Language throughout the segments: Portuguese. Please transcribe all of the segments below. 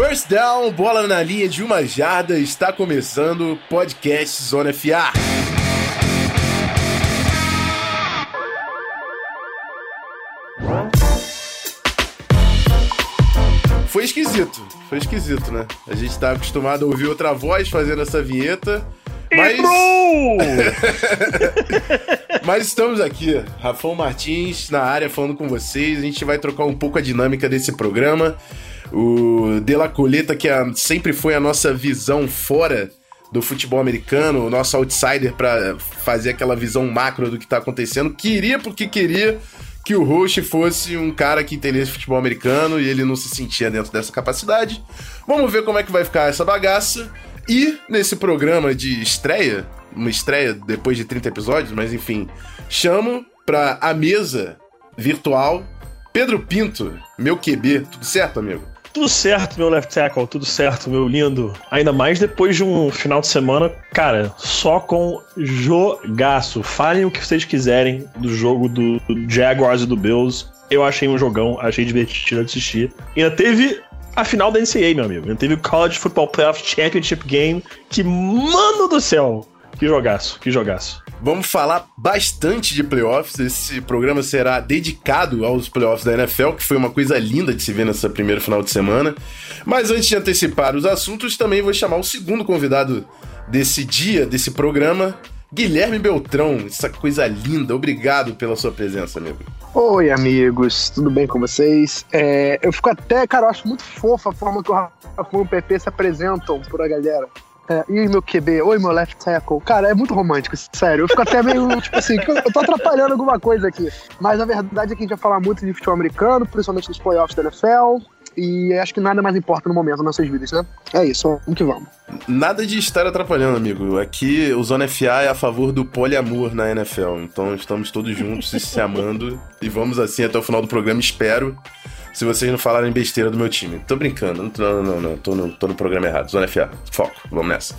First down, bola na linha de uma jarda, está começando o podcast Zona FA. Foi esquisito, foi esquisito, né? A gente tá acostumado a ouvir outra voz fazendo essa vinheta. Mas... mas estamos aqui, Rafão Martins na área falando com vocês. A gente vai trocar um pouco a dinâmica desse programa. O De La Coleta, que é sempre foi a nossa visão fora do futebol americano, o nosso outsider para fazer aquela visão macro do que tá acontecendo, queria porque queria que o host fosse um cara que entendesse futebol americano e ele não se sentia dentro dessa capacidade. Vamos ver como é que vai ficar essa bagaça. E nesse programa de estreia, uma estreia depois de 30 episódios, mas enfim, chamo pra a mesa virtual Pedro Pinto, meu QB. Tudo certo, amigo? Tudo certo, meu left tackle, tudo certo, meu lindo. Ainda mais depois de um final de semana, cara, só com jogaço. Falem o que vocês quiserem do jogo do Jaguars e do Bills. Eu achei um jogão, achei divertido assistir. Ainda teve a final da NCAA, meu amigo. Ainda teve o College Football Playoff Championship Game. Que, mano do céu, que jogaço, que jogaço. Vamos falar bastante de playoffs. Esse programa será dedicado aos playoffs da NFL, que foi uma coisa linda de se ver nessa primeira final de semana. Mas antes de antecipar os assuntos, também vou chamar o segundo convidado desse dia, desse programa, Guilherme Beltrão. Essa coisa linda. Obrigado pela sua presença, amigo. Oi, amigos, tudo bem com vocês? É, eu fico até, cara, eu acho muito fofa a forma que o Rafa e o PP se apresentam por a galera. É, e meu QB, oi meu left tackle. Cara, é muito romântico, sério. Eu fico até meio, tipo assim, eu tô atrapalhando alguma coisa aqui. Mas a verdade é que a gente vai falar muito de futebol americano, principalmente dos playoffs da NFL. E acho que nada mais importa no momento das nossas vidas, né? É isso, vamos que vamos. Nada de estar atrapalhando, amigo. Aqui o Zona FA é a favor do poliamor na NFL. Então estamos todos juntos se amando. E vamos assim até o final do programa, espero se vocês não falarem besteira do meu time. Tô brincando, não, não, não, tô, no, tô no programa errado. Zona FA, foco, vamos nessa.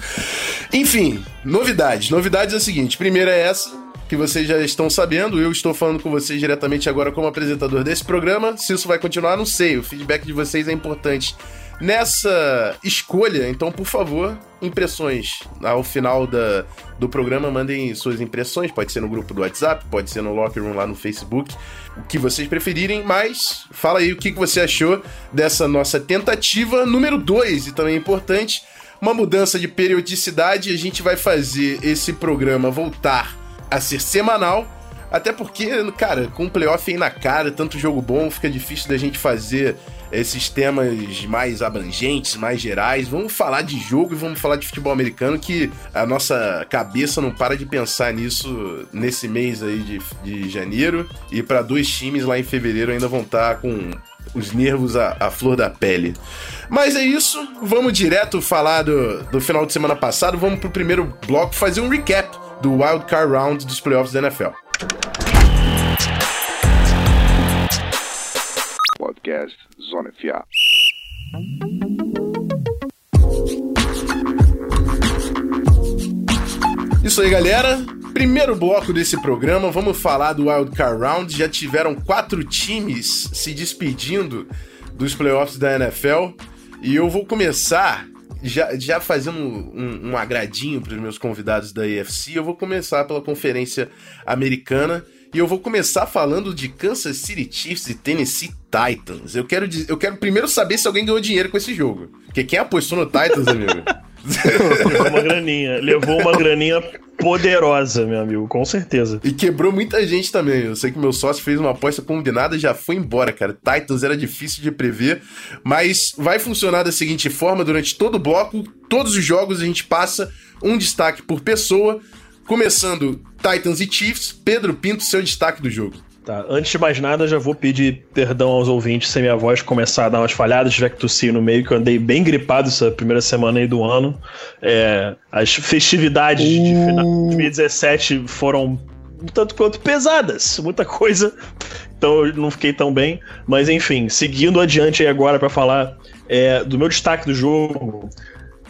Enfim, novidades. Novidades é o seguinte: primeira é essa, que vocês já estão sabendo. Eu estou falando com vocês diretamente agora como apresentador desse programa. Se isso vai continuar, não sei. O feedback de vocês é importante nessa escolha. Então, por favor, impressões. Ao final da, do programa, mandem suas impressões. Pode ser no grupo do WhatsApp, pode ser no Locker Room lá no Facebook. O que vocês preferirem, mas fala aí o que você achou dessa nossa tentativa número 2 e também importante. Uma mudança de periodicidade, a gente vai fazer esse programa voltar a ser semanal até porque, cara, com o playoff aí na cara, tanto jogo bom, fica difícil da gente fazer esses temas mais abrangentes, mais gerais. Vamos falar de jogo e vamos falar de futebol americano, que a nossa cabeça não para de pensar nisso nesse mês aí de, de janeiro. E para dois times lá em fevereiro ainda vão estar tá com os nervos à, à, flor da pele. Mas é isso, vamos direto falar do, do final de semana passado. Vamos pro primeiro bloco fazer um recap do Wild Card Round dos playoffs da NFL. Zona FA. Isso aí, galera. Primeiro bloco desse programa, vamos falar do Wild Card Round. Já tiveram quatro times se despedindo dos playoffs da NFL. E eu vou começar já, já fazendo um, um agradinho para os meus convidados da AFC, eu vou começar pela Conferência Americana. E eu vou começar falando de Kansas City Chiefs e Tennessee Titans. Eu quero, eu quero primeiro saber se alguém ganhou dinheiro com esse jogo. Porque quem apostou no Titans, amigo? Levou uma graninha. Levou uma graninha poderosa, meu amigo, com certeza. E quebrou muita gente também. Eu sei que meu sócio fez uma aposta combinada e já foi embora, cara. Titans era difícil de prever, mas vai funcionar da seguinte forma: durante todo o bloco, todos os jogos a gente passa um destaque por pessoa. Começando Titans e Chiefs, Pedro Pinto, seu destaque do jogo. Tá, antes de mais nada, já vou pedir perdão aos ouvintes se minha voz começar a dar umas falhadas, tiver que tossir no meio, que eu andei bem gripado essa primeira semana aí do ano. É, as festividades uh. de final de 2017 foram um tanto quanto pesadas, muita coisa, então eu não fiquei tão bem. Mas enfim, seguindo adiante aí agora para falar é, do meu destaque do jogo.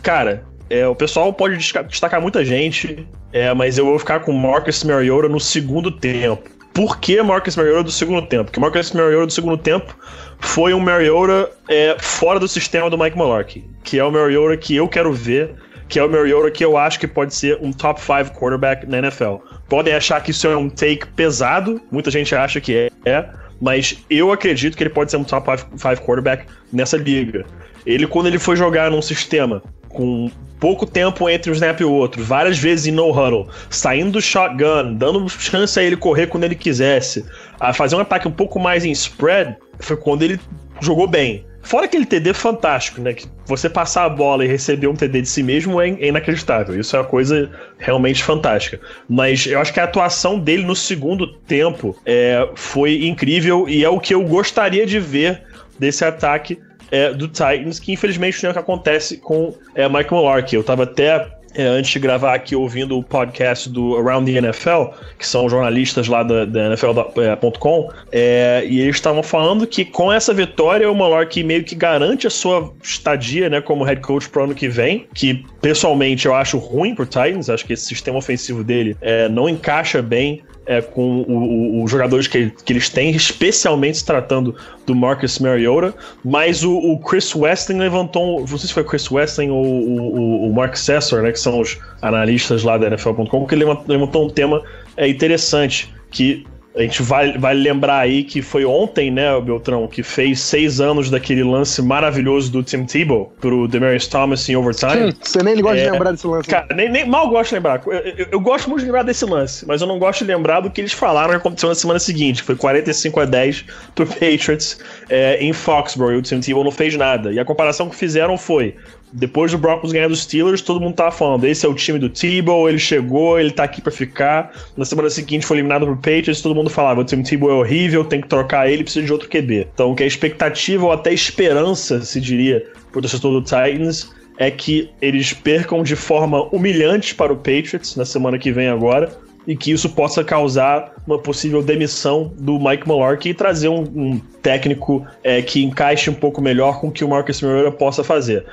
Cara, é, o pessoal pode destacar muita gente, é, mas eu vou ficar com Marcus Mariota no segundo tempo. por que Marcus Mariota do segundo tempo? Porque Marcus Mariota do segundo tempo foi um Mariota é, fora do sistema do Mike Mularkey, que é o Mariota que eu quero ver, que é o Mariota que eu acho que pode ser um top 5 quarterback na NFL. Podem achar que isso é um take pesado, muita gente acha que é, mas eu acredito que ele pode ser um top 5 quarterback nessa liga. Ele, quando ele foi jogar num sistema com pouco tempo entre um snap e o outro, várias vezes em no huddle, saindo do shotgun, dando chance a ele correr quando ele quisesse, a fazer um ataque um pouco mais em spread, foi quando ele jogou bem. Fora aquele TD fantástico, né? Que você passar a bola e receber um TD de si mesmo é, é inacreditável. Isso é uma coisa realmente fantástica. Mas eu acho que a atuação dele no segundo tempo é, foi incrível e é o que eu gostaria de ver desse ataque é, do Titans, que infelizmente não é o que acontece com é, Mike Mularkey. Eu tava até é, antes de gravar aqui ouvindo o podcast do Around the NFL, que são jornalistas lá da, da NFL.com, é, e eles estavam falando que com essa vitória o Mularkey meio que garante a sua estadia né, como head coach pro ano que vem, que pessoalmente eu acho ruim pro Titans, acho que esse sistema ofensivo dele é, não encaixa bem é, com os jogadores que, que, eles têm, especialmente se tratando do Marcus Mariota, mas o, o, Chris Weston levantou, não sei se foi Chris Weston ou o, o, Mark Sessor, né, que são os analistas lá da NFL.com, que levantou um tema é, interessante, que a gente vai, vai lembrar aí que foi ontem, né, o Beltrão, que fez seis anos daquele lance maravilhoso do Tim Tebow pro Demarius Thomas em overtime. Sim, você nem gosta é, de lembrar desse lance. Né? Cara, nem, nem, mal gosto de lembrar. Eu, eu, eu, gosto muito de lembrar desse lance, mas eu não gosto de lembrar do que eles falaram que aconteceu na semana seguinte, que foi 45 a 10 pro Patriots é, em Foxborough, e o Tim Tebow não fez nada. E a comparação que fizeram foi depois do Broncos ganhar dos Steelers, todo mundo tava falando: esse é o time do Tebow, ele chegou, ele tá aqui para ficar. Na semana seguinte foi eliminado pro Patriots, todo mundo falava: o time Tebow é horrível, tem que trocar ele, precisa de outro QB. Então, que a expectativa ou até esperança, se diria, pro torcedor do Titans, é que eles percam de forma humilhante para o Patriots na semana que vem agora. E que isso possa causar uma possível demissão do Mike Mularkey e trazer um, um técnico é, que encaixe um pouco melhor com o que o Marcus Mariota possa fazer.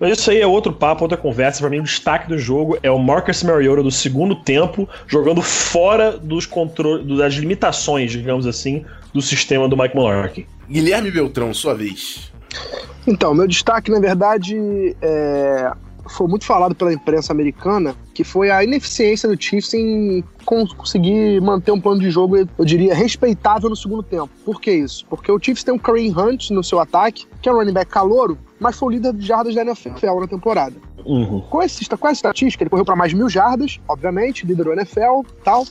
Mas isso aí é outro papo, outra conversa. Para mim, o destaque do jogo é o Marcus Mariota do segundo tempo, jogando fora dos controles, das limitações, digamos assim, do sistema do Mike Mularkey. Guilherme Beltrão, sua vez. Então, meu destaque, na verdade, é foi muito falado pela imprensa americana, que foi a ineficiência do Chiefs em conseguir manter um plano de jogo, eu diria, respeitável no segundo tempo. Por que isso? Porque o Chiefs tem um Kareem Hunt no seu ataque, que é um running back calouro, mas foi o líder de jardas da NFL na temporada. Uhum. Com, esse, com essa estatística, ele correu para mais de mil jardas, obviamente, liderou a NFL tal.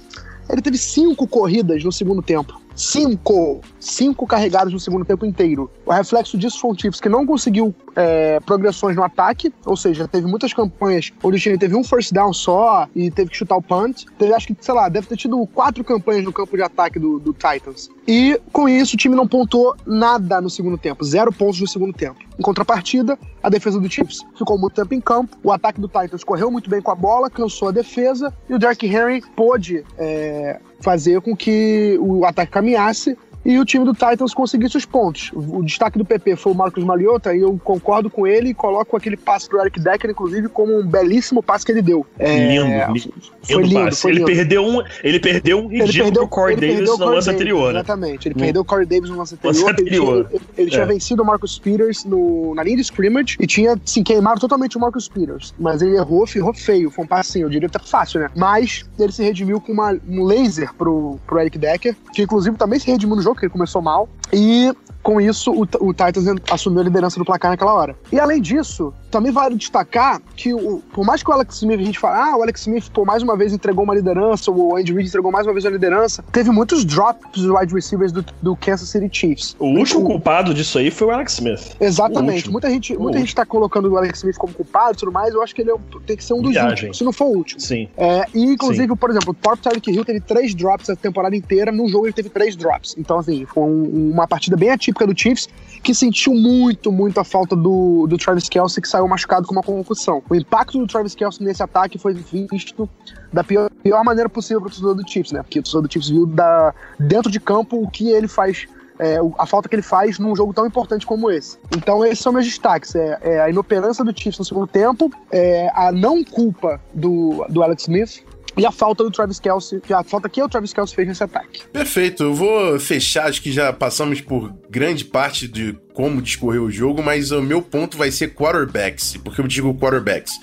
Ele teve cinco corridas no segundo tempo. Cinco! Cinco carregados no segundo tempo inteiro. O reflexo disso foi um Chiefs que não conseguiu é, progressões no ataque, ou seja, teve muitas campanhas onde o time teve um first down só e teve que chutar o punt. Teve, acho que, sei lá, deve ter tido quatro campanhas no campo de ataque do, do Titans. E com isso o time não pontuou nada no segundo tempo, zero pontos no segundo tempo. Em contrapartida, a defesa do Chiefs ficou muito tempo em campo, o ataque do Titans correu muito bem com a bola, cansou a defesa e o Derrick Henry pôde é, fazer com que o ataque caminhasse e o time do Titans conseguisse os pontos. O destaque do PP foi o Marcos Mariota e eu concordo com ele e coloco aquele passe pro Eric Decker, inclusive, como um belíssimo passe que ele deu. É, lindo, foi lindo, passe. Foi ele lindo. perdeu um, ele perdeu um ridículo pro Corey Davis no lance anterior, né? Exatamente, ele perdeu o Corey Davis no lance anterior. Lance anterior. Ele, tinha, ele, ele é. tinha vencido o Marcus Peters no, na linha de scrimmage e tinha, assim, queimado totalmente o Marcus Peters. Mas ele errou, errou feio. Foi um passe, assim, eu diria até fácil, né? Mas ele se redimiu com uma, um laser pro, pro Eric Decker, que inclusive também se redimiu no jogo, que ele começou mal. E com isso, o, o Titans assumiu a liderança do placar naquela hora. E além disso, também vale destacar que, o, por mais que o Alex Smith, a gente fala, ah, o Alex Smith, por mais uma vez entregou uma liderança, o Andy Reid entregou mais uma vez a liderança, teve muitos drops dos wide receivers do, do Kansas City Chiefs. O último o, culpado disso aí foi o Alex Smith. Exatamente. Muita gente, muita gente tá colocando o Alex Smith como culpado e tudo mais, eu acho que ele é, tem que ser um dos Viagem. últimos, se não for o último. Sim. É, e, inclusive, Sim. por exemplo, o próprio Tyreek Hill teve três drops a temporada inteira, num jogo ele teve três drops. Então, assim, foi um, uma partida bem atípica do Chiefs, que sentiu muito, muito a falta do, do Travis Kelsey, que saiu machucado com uma concussão. O impacto do Travis Kelsey nesse ataque foi visto da pior, pior maneira possível para o torcedor do Chiefs, né? Porque o torcedor do Chiefs viu da, dentro de campo o que ele faz é, a falta que ele faz num jogo tão importante como esse. Então, esses são meus destaques: é, é a inoperância do Chiefs no segundo tempo, é, a não culpa do, do Alex Smith, e a falta do Travis Kelsey, a falta que o Travis Kelsey fez nesse ataque. Perfeito, eu vou fechar, acho que já passamos por grande parte de como discorrer o jogo, mas o meu ponto vai ser quarterbacks. Porque eu digo quarterbacks.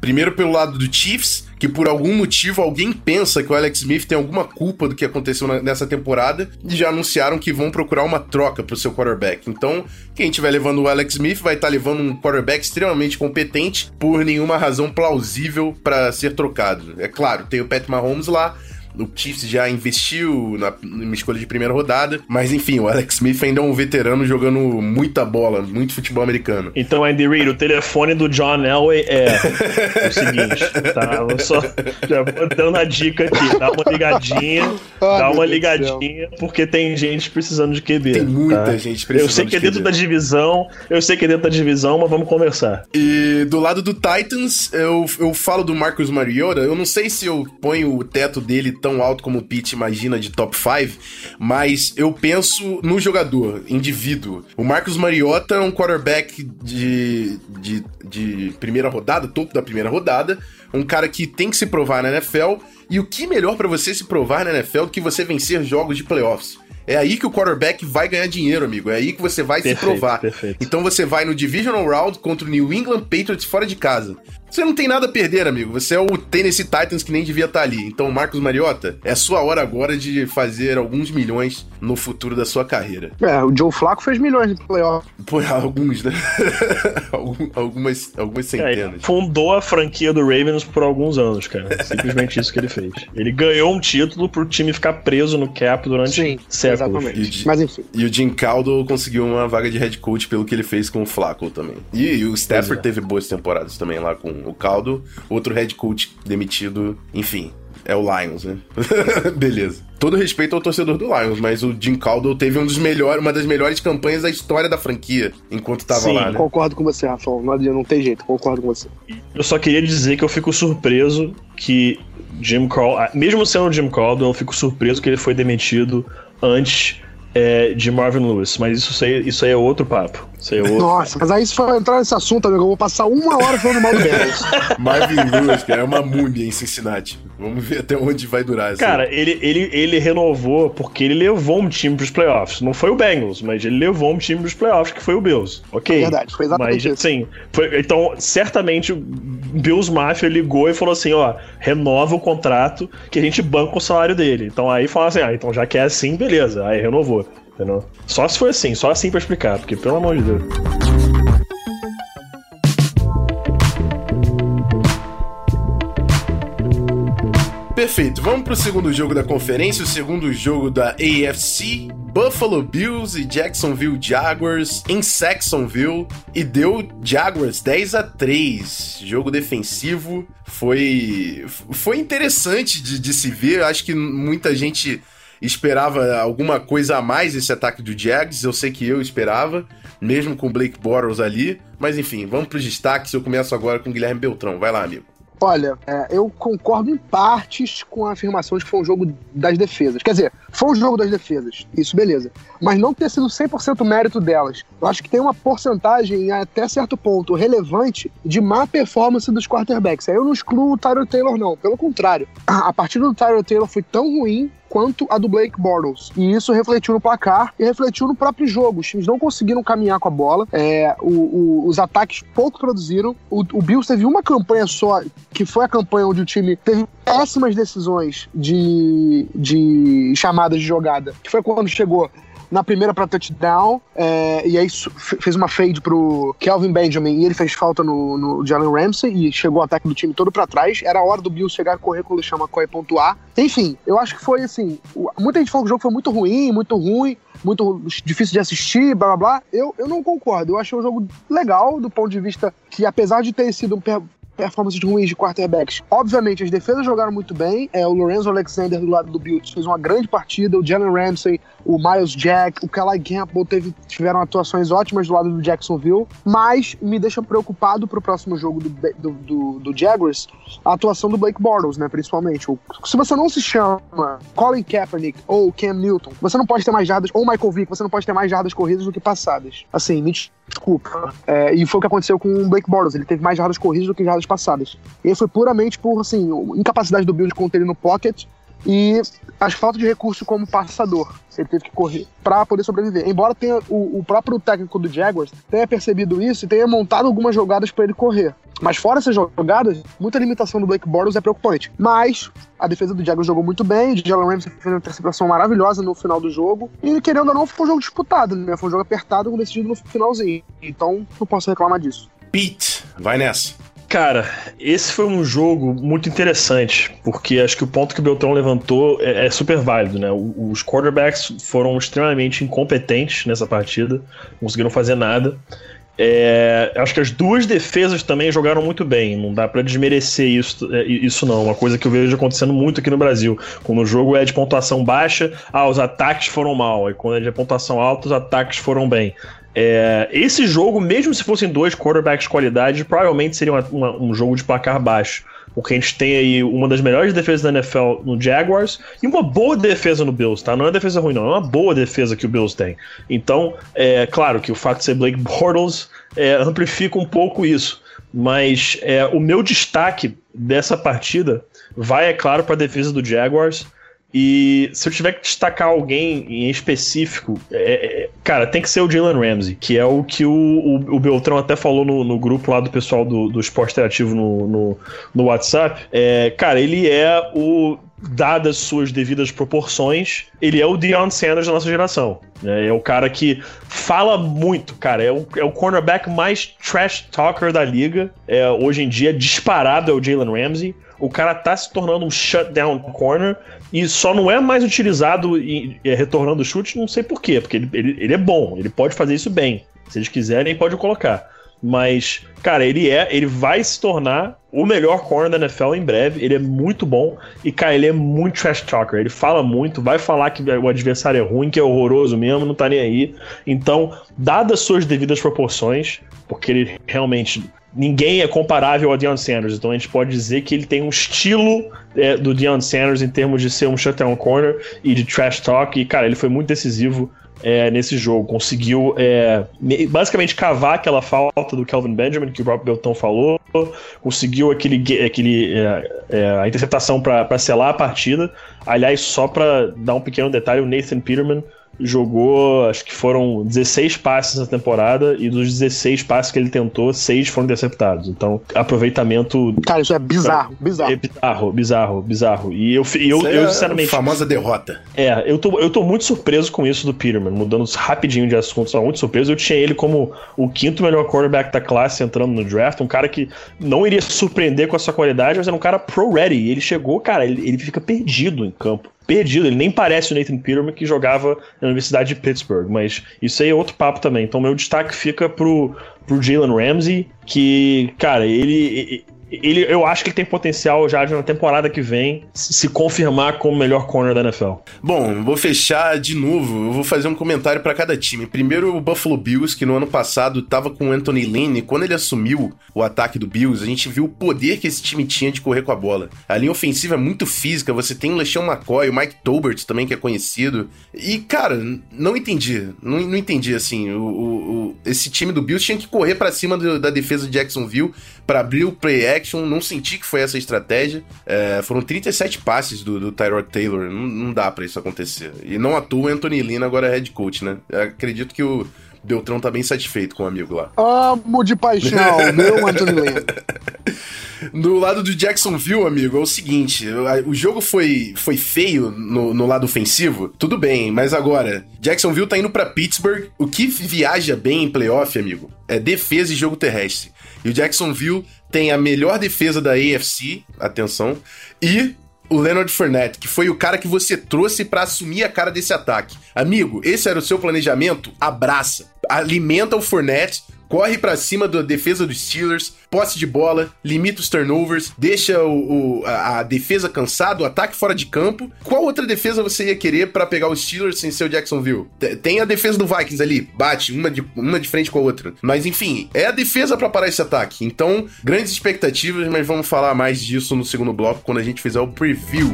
Primeiro pelo lado do Chiefs, que por algum motivo alguém pensa que o Alex Smith tem alguma culpa do que aconteceu nessa temporada e já anunciaram que vão procurar uma troca pro seu quarterback. Então, quem estiver levando o Alex Smith vai estar tá levando um quarterback extremamente competente por nenhuma razão plausível para ser trocado. É claro, tem o Pat Mahomes lá, o Chiefs já investiu na, numa escolha de primeira rodada, mas enfim, o Alex Smith ainda é um veterano jogando muita bola, muito futebol americano. Então, Andy Reid, o telefone do John Elway é o seguinte, tá? Vou só já vou dando a dica aqui, dá uma ligadinha, ah, dá uma ligadinha, porque tem gente precisando de QB. Tem muita tá? gente precisando Eu sei que é dentro da divisão, eu sei que é dentro da divisão, mas vamos conversar. E do lado do Titans, eu, eu falo do Marcus Mariota, eu não sei se eu ponho o teto dele tão alto como o Pete imagina de top 5, mas eu penso no jogador, indivíduo. O Marcos Mariota é um quarterback de, de, de primeira rodada, topo da primeira rodada, um cara que tem que se provar na NFL, e o que melhor para você se provar na NFL do que você vencer jogos de playoffs? É aí que o quarterback vai ganhar dinheiro, amigo. É aí que você vai perfeito, se provar. Perfeito. Então você vai no Divisional Round contra o New England Patriots fora de casa. Você não tem nada a perder, amigo. Você é o Tennessee Titans que nem devia estar tá ali. Então, Marcos Mariota, é sua hora agora de fazer alguns milhões no futuro da sua carreira. É, o Joe Flacco fez milhões de playoff. Pô, alguns, né? algumas, algumas centenas. É, fundou a franquia do Ravens por alguns anos, cara. Simplesmente isso que ele fez. Ele ganhou um título pro time ficar preso no cap durante Sim, séculos. Exatamente. Mas enfim. E o Jim Caldwell conseguiu uma vaga de head coach pelo que ele fez com o Flacco também. E, e o Stafford é. teve boas temporadas também lá com o caldo, outro head coach demitido, enfim. É o Lions, né? Beleza. Todo respeito ao torcedor do Lions, mas o Jim Caldwell teve um dos melhores, uma das melhores campanhas da história da franquia enquanto tava Sim, lá. Né? Concordo com você, Rafael. Não, não tem jeito, concordo com você. Eu só queria dizer que eu fico surpreso que Jim Caldwell, mesmo sendo o Jim Caldwell, eu fico surpreso que ele foi demitido antes é, de Marvin Lewis, mas isso aí, isso aí é outro papo. Outro Nossa, mas aí se for entrar nesse assunto, amigo, eu vou passar uma hora falando mal do Bears. Marvin Lewis, cara, é uma múmia em Cincinnati. Vamos ver até onde vai durar isso. Cara, ele, ele, ele renovou porque ele levou um time pros playoffs. Não foi o Bengals, mas ele levou um time pros playoffs, que foi o Bills. Ok. É verdade, foi exatamente mas, isso. Sim, foi, então, certamente o Bills Mafia ligou e falou assim: ó, renova o contrato que a gente banca o salário dele. Então aí fala assim: ah, então já que é assim, beleza. Aí renovou. Entendeu? Só se foi assim, só assim pra explicar, porque pelo amor de Deus. Perfeito, vamos pro segundo jogo da conferência, o segundo jogo da AFC. Buffalo Bills e Jacksonville Jaguars em Saxonville e deu Jaguars 10 a 3. Jogo defensivo foi foi interessante de, de se ver. Acho que muita gente esperava alguma coisa a mais esse ataque do Jags, eu sei que eu esperava, mesmo com o Blake Bortles ali, mas enfim, vamos para os destaques, eu começo agora com o Guilherme Beltrão, vai lá, amigo. Olha, é, eu concordo em partes com a afirmação de que foi um jogo das defesas. Quer dizer, foi um jogo das defesas, isso beleza. Mas não ter sido 100% mérito delas. Eu acho que tem uma porcentagem, até certo ponto, relevante de má performance dos quarterbacks. Aí eu não excluo o Tyler Taylor, não. Pelo contrário, a partida do Tyler Taylor foi tão ruim quanto a do Blake Bortles. E isso refletiu no placar e refletiu no próprio jogo. Os times não conseguiram caminhar com a bola, é, o, o, os ataques pouco produziram. O, o Bills teve uma campanha só, que foi a campanha onde o time teve péssimas decisões de, de chamadas de jogada, que foi quando chegou na primeira para touchdown, é, e aí fez uma fade pro Kelvin Benjamin e ele fez falta no, no Jalen Ramsey e chegou o ataque do time todo para trás. Era a hora do Bills chegar correr com o LeSean McCoy pontuar. Enfim, eu acho que foi assim. Muita gente falou que o jogo foi muito ruim, muito ruim, muito difícil de assistir, blá blá blá. Eu, eu não concordo. Eu achei o jogo legal do ponto de vista que, apesar de ter sido um performances ruins de quarterbacks. Obviamente, as defesas jogaram muito bem. É, o Lorenzo Alexander do lado do Bills fez uma grande partida. O Jalen Ramsey, o Miles Jack, o Kelly Campbell teve, tiveram atuações ótimas do lado do Jacksonville. Mas me deixa preocupado pro próximo jogo do, do, do, do Jaguars a atuação do Blake Bortles, né? Principalmente. Se você não se chama Colin Kaepernick ou Cam Newton, você não pode ter mais jardas, ou Michael Vick, você não pode ter mais jardas corridas do que passadas. Assim, me desculpa. É, e foi o que aconteceu com o Blake Bortles. Ele teve mais jardas corridas do que jardas semanas passadas. E foi puramente por, assim, incapacidade do Bill de conter ele no pocket e as falta de recurso como passador. Ele teve que correr para poder sobreviver. Embora tenha o, o, próprio técnico do Jaguars tenha percebido isso e tenha montado algumas jogadas para ele correr. Mas fora essas jogadas, muita limitação do Blake Bortles é preocupante. Mas a defesa do Jaguars jogou muito bem, o Jalen Ramsey fez uma interceptação maravilhosa no final do jogo. E querendo ou não, foi um jogo disputado, né? Foi um jogo apertado, decidido no finalzinho. Então, não posso reclamar disso. Pete, vai nessa. Cara, esse foi um jogo muito interessante, porque acho que o ponto que o Beltrão levantou é, é super válido, né? Os quarterbacks foram extremamente incompetentes nessa partida, não conseguiram fazer nada. É, acho que as duas defesas também jogaram muito bem. Não dá para desmerecer isso, é, isso, não. Uma coisa que eu vejo acontecendo muito aqui no Brasil. Quando o jogo é de pontuação baixa, ah, os ataques foram mal. E quando é de pontuação alta, os ataques foram bem. É, esse jogo, mesmo se fossem dois quarterbacks de qualidade, provavelmente seria uma, uma, um jogo de placar baixo. Porque a gente tem aí uma das melhores defesas da NFL no Jaguars e uma boa defesa no Bills, tá? Não é defesa ruim, não. É uma boa defesa que o Bills tem. Então, é claro que o fato de ser Blake Bortles é, amplifica um pouco isso. Mas é, o meu destaque dessa partida vai, é claro, para a defesa do Jaguars. E se eu tiver que destacar alguém em específico, é, é, cara, tem que ser o Jalen Ramsey, que é o que o, o, o Beltrão até falou no, no, grupo lá do pessoal do, do Esporte Interativo no, no, no WhatsApp. É, cara, ele é o dadas suas devidas proporções, ele é o Deion Sanders da nossa geração. Né? É o cara que fala muito, cara. É o, é o cornerback mais trash talker da liga. É, hoje em dia, disparado é o Jalen Ramsey. O cara tá se tornando um shutdown corner e só não é mais utilizado e, e retornando chute, não sei porquê, porque ele, ele, ele é bom, ele pode fazer isso bem. Se eles quiserem, pode colocar. Mas, cara, ele é, ele vai se tornar o melhor corner da NFL em breve. Ele é muito bom e, cara, ele é muito trash talker. Ele fala muito, vai falar que o adversário é ruim, que é horroroso mesmo, não tá nem aí. Então, dadas suas devidas proporções, porque ele realmente ninguém é comparável ao Deion Sanders. Então a gente pode dizer que ele tem um estilo é, do Deion Sanders em termos de ser um shutdown corner e de trash talk. E, cara, ele foi muito decisivo é, nesse jogo. Conseguiu é, basicamente cavar aquela falta do Kelvin Benjamin que o Rob Belton falou. Conseguiu aquele, aquele, é, é a interceptação para selar a partida. Aliás, só para dar um pequeno detalhe, o Nathan Peterman jogou, acho que foram 16 passes na temporada e dos 16 passes que ele tentou, 6 foram interceptados. Então, aproveitamento. Cara, isso é bizarro, bizarro. É bizarro, bizarro, bizarro. E eu, eu, eu, é sinceramente. famosa derrota. É, eu tô, eu tô muito surpreso com isso do Peterman, mudando rapidinho de assunto, só muito surpreso. Eu tinha ele como o quinto melhor quarterback da classe entrando no draft, um cara que não iria surpreender com a sua qualidade, mas era um cara pro-ready. Ele chegou, cara, ele, ele fica perdido em campo perdido. Ele nem parece o Nathan Peterman que jogava na Universidade de Pittsburgh, mas isso aí é outro papo também. Então meu destaque fica pro, pro Jalen Ramsey, que, cara, ele, ele, eu acho que ele tem potencial já na temporada que vem se confirmar como o melhor corner da NFL. Bom, vou fechar de novo. Eu vou fazer um comentário para cada time. Primeiro, o Buffalo Bills, que no ano passado tava com o Anthony Lynn, e quando ele assumiu o ataque do Bills, a gente viu o poder que esse time tinha de correr com a bola. A linha ofensiva é muito física, você tem o LeSean McCoy, o Mike Tolbert também, que é conhecido. E, cara, não entendi. Não, não entendi, assim. O, o, o, esse time do Bills tinha que correr para cima do, da defesa de Jacksonville para abrir o play action. Não senti que foi essa estratégia. É, foram 37 passes do, do Tyrod Taylor. Não, não dá para isso acontecer. E não atua o Anthony Lynn agora é head coach, né? Eu acredito que o Beltrão tá bem satisfeito com o amigo lá. Amo de paixão, meu Anthony Lynn. Do lado do Jacksonville, amigo, é o seguinte: o jogo foi, foi feio no, no lado ofensivo, tudo bem, mas agora, Jacksonville tá indo para Pittsburgh. O que viaja bem em playoff, amigo, é defesa e jogo terrestre. E o Jacksonville tem a melhor defesa da AFC, atenção, e o Leonard Fournette, que foi o cara que você trouxe para assumir a cara desse ataque. Amigo, esse era o seu planejamento? Abraça. Alimenta o Fournette, corre para cima da defesa dos Steelers, posse de bola, limita os turnovers, deixa o, o a, a, defesa cansada, o ataque fora de campo. Qual outra defesa você ia querer para pegar os Steelers sem ser o Jacksonville? Tem a defesa do Vikings ali, bate uma de, uma de frente com a outra. Mas enfim, é a defesa para parar esse ataque. Então, grandes expectativas, mas vamos falar mais disso no segundo bloco quando a gente fizer o preview.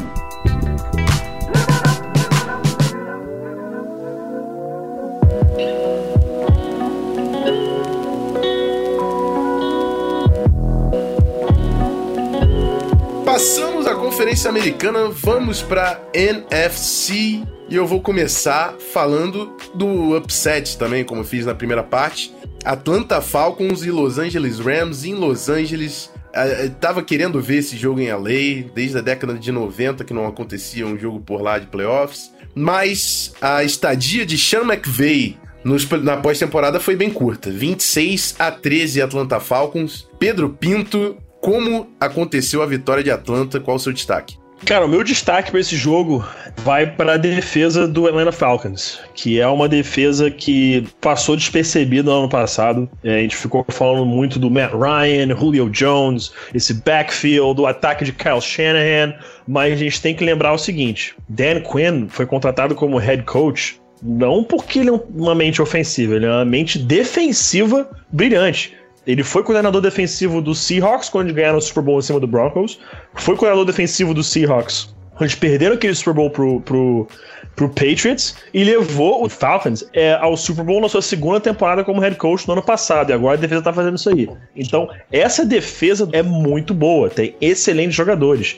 Conferência Americana, vamos para NFC e eu vou começar falando do upset também, como fiz na primeira parte. Atlanta Falcons e Los Angeles Rams em Los Angeles. Eu tava querendo ver esse jogo em LA desde a década de 90 que não acontecia um jogo por lá de playoffs, mas a estadia de Sean McVay nos, na pós-temporada foi bem curta, 26 a 13 Atlanta Falcons. Pedro Pinto, como aconteceu a vitória de Atlanta? Qual o seu destaque? Cara, o meu destaque para esse jogo vai para a defesa do Atlanta Falcons, que é uma defesa que passou despercebida no ano passado. É, a gente ficou falando muito do Matt Ryan, Julio Jones, esse backfield, o ataque de Kyle Shanahan, mas a gente tem que lembrar o seguinte: Dan Quinn foi contratado como head coach não porque ele é uma mente ofensiva, ele é uma mente defensiva brilhante. Ele foi coordenador defensivo do Seahawks quando eles ganharam o Super Bowl em cima do Broncos. Foi coordenador defensivo do Seahawks quando eles perderam aquele Super Bowl pro, pro, pro Patriots e levou o Falcons é, ao Super Bowl na sua segunda temporada como head coach no ano passado. E agora a defesa tá fazendo isso aí. Então, essa defesa é muito boa, tem excelentes jogadores.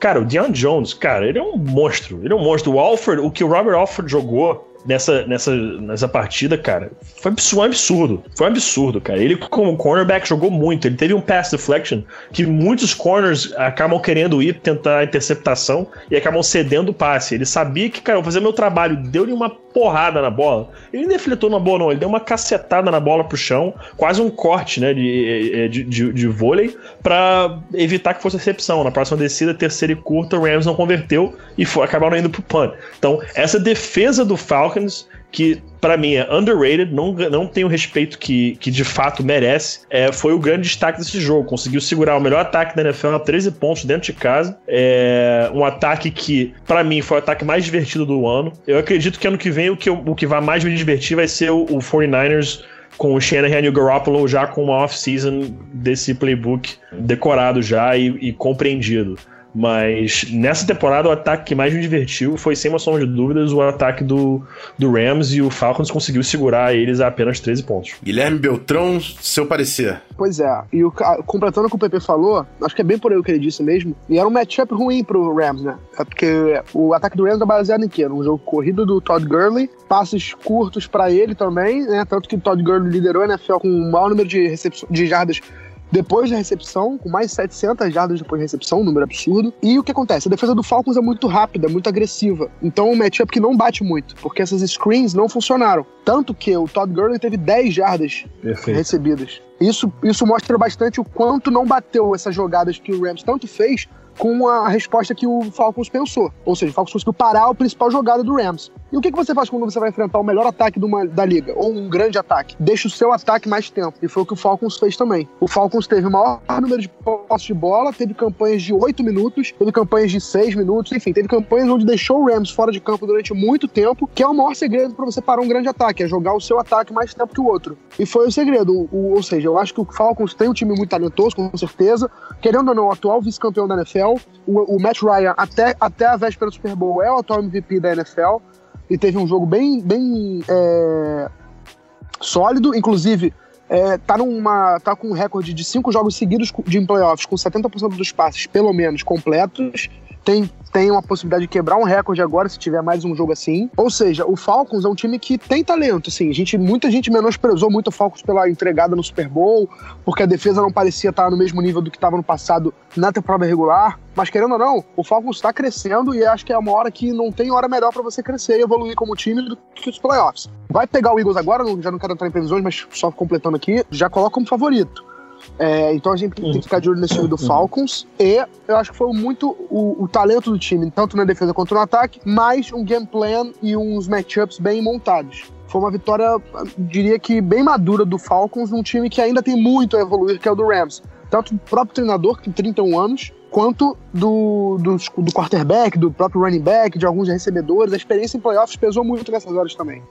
Cara, o Deion Jones, cara, ele é um monstro. Ele é um monstro. O Alford, o que o Robert Alford jogou nessa, nessa, nessa partida, cara, foi um absurdo. Foi um absurdo, cara. Ele, como cornerback, jogou muito. Ele teve um pass deflection que muitos corners acabam querendo ir tentar a interceptação e acabam cedendo o passe. Ele sabia que, cara, eu vou fazer meu trabalho. Deu-lhe uma porrada na bola. Ele defletou na bola, não. Ele deu uma cacetada na bola pro chão, quase um corte, né, de, de, de, de vôlei, para evitar que fosse recepção. Na próxima descida, terceira e curta, o Rams não converteu e foi, acabaram indo pro punt. Então, essa defesa do Falcons que para mim é underrated, não, não tem o respeito que, que de fato merece, é, foi o grande destaque desse jogo. Conseguiu segurar o melhor ataque da NFL a 13 pontos dentro de casa. É, um ataque que, para mim, foi o ataque mais divertido do ano. Eu acredito que ano que vem o que, o que vai mais me divertir vai ser o, o 49ers com o Shanahan e o Garoppolo já com uma off-season desse playbook decorado já e, e compreendido. Mas nessa temporada, o ataque que mais me divertiu foi, sem uma sombra de dúvidas, o ataque do, do Rams e o Falcons conseguiu segurar eles a apenas 13 pontos. Guilherme Beltrão, seu parecer. Pois é, e o, completando o que o PP falou, acho que é bem por aí o que ele disse mesmo, e era um matchup ruim pro Rams, né? É porque o ataque do Rams é baseado em quê? Num jogo corrido do Todd Gurley, passes curtos para ele também, né? Tanto que o Todd Gurley liderou a NFL com o maior número de, de jardas depois da recepção, com mais 700 jardas depois da recepção, um número absurdo. E o que acontece? A defesa do Falcons é muito rápida, muito agressiva. Então, um matchup que não bate muito, porque essas screens não funcionaram. Tanto que o Todd Gurley teve 10 jardas Perfeito. recebidas. Isso, isso mostra bastante o quanto não bateu essas jogadas que o Rams tanto fez com a resposta que o Falcons pensou. Ou seja, o Falcons conseguiu parar a principal jogada do Rams. E o que, que você faz quando você vai enfrentar o melhor ataque uma, da liga, ou um grande ataque? Deixa o seu ataque mais tempo. E foi o que o Falcons fez também. O Falcons teve o maior número de postos de bola, teve campanhas de 8 minutos, teve campanhas de 6 minutos, enfim, teve campanhas onde deixou o Rams fora de campo durante muito tempo, que é o maior segredo para você parar um grande ataque, é jogar o seu ataque mais tempo que o outro. E foi o segredo. O, ou seja, eu acho que o Falcons tem um time muito talentoso, com certeza. Querendo ou não, o atual vice-campeão da NFL, o, o Matt Ryan, até, até a véspera do Super Bowl, é o atual MVP da NFL e teve um jogo bem, bem é, sólido. Inclusive, é, tá, numa, tá com um recorde de cinco jogos seguidos de playoffs, com 70% dos passes, pelo menos, completos. Tem tem uma possibilidade de quebrar um recorde agora se tiver mais um jogo assim. Ou seja, o Falcons é um time que tem talento, assim. A gente, muita gente menosprezou muito o Falcons pela entregada no Super Bowl, porque a defesa não parecia estar no mesmo nível do que estava no passado na temporada regular. Mas querendo ou não, o Falcons está crescendo e acho que é uma hora que não tem hora melhor para você crescer e evoluir como time do que os playoffs. Vai pegar o Eagles agora, já não quero entrar em previsões, mas só completando aqui, já coloca como favorito. É, então a gente tem que ficar de olho nesse time do Falcons. E eu acho que foi muito o, o, talento do time, tanto na defesa quanto no ataque, mais um game plan e uns matchups bem montados. Foi uma vitória, diria que bem madura do Falcons, num time que ainda tem muito a evoluir, que é o do Rams. Tanto o próprio treinador, que tem 31 anos, quanto do, do, do quarterback, do próprio running back, de alguns recebedores. A experiência em playoffs pesou muito nessas horas também.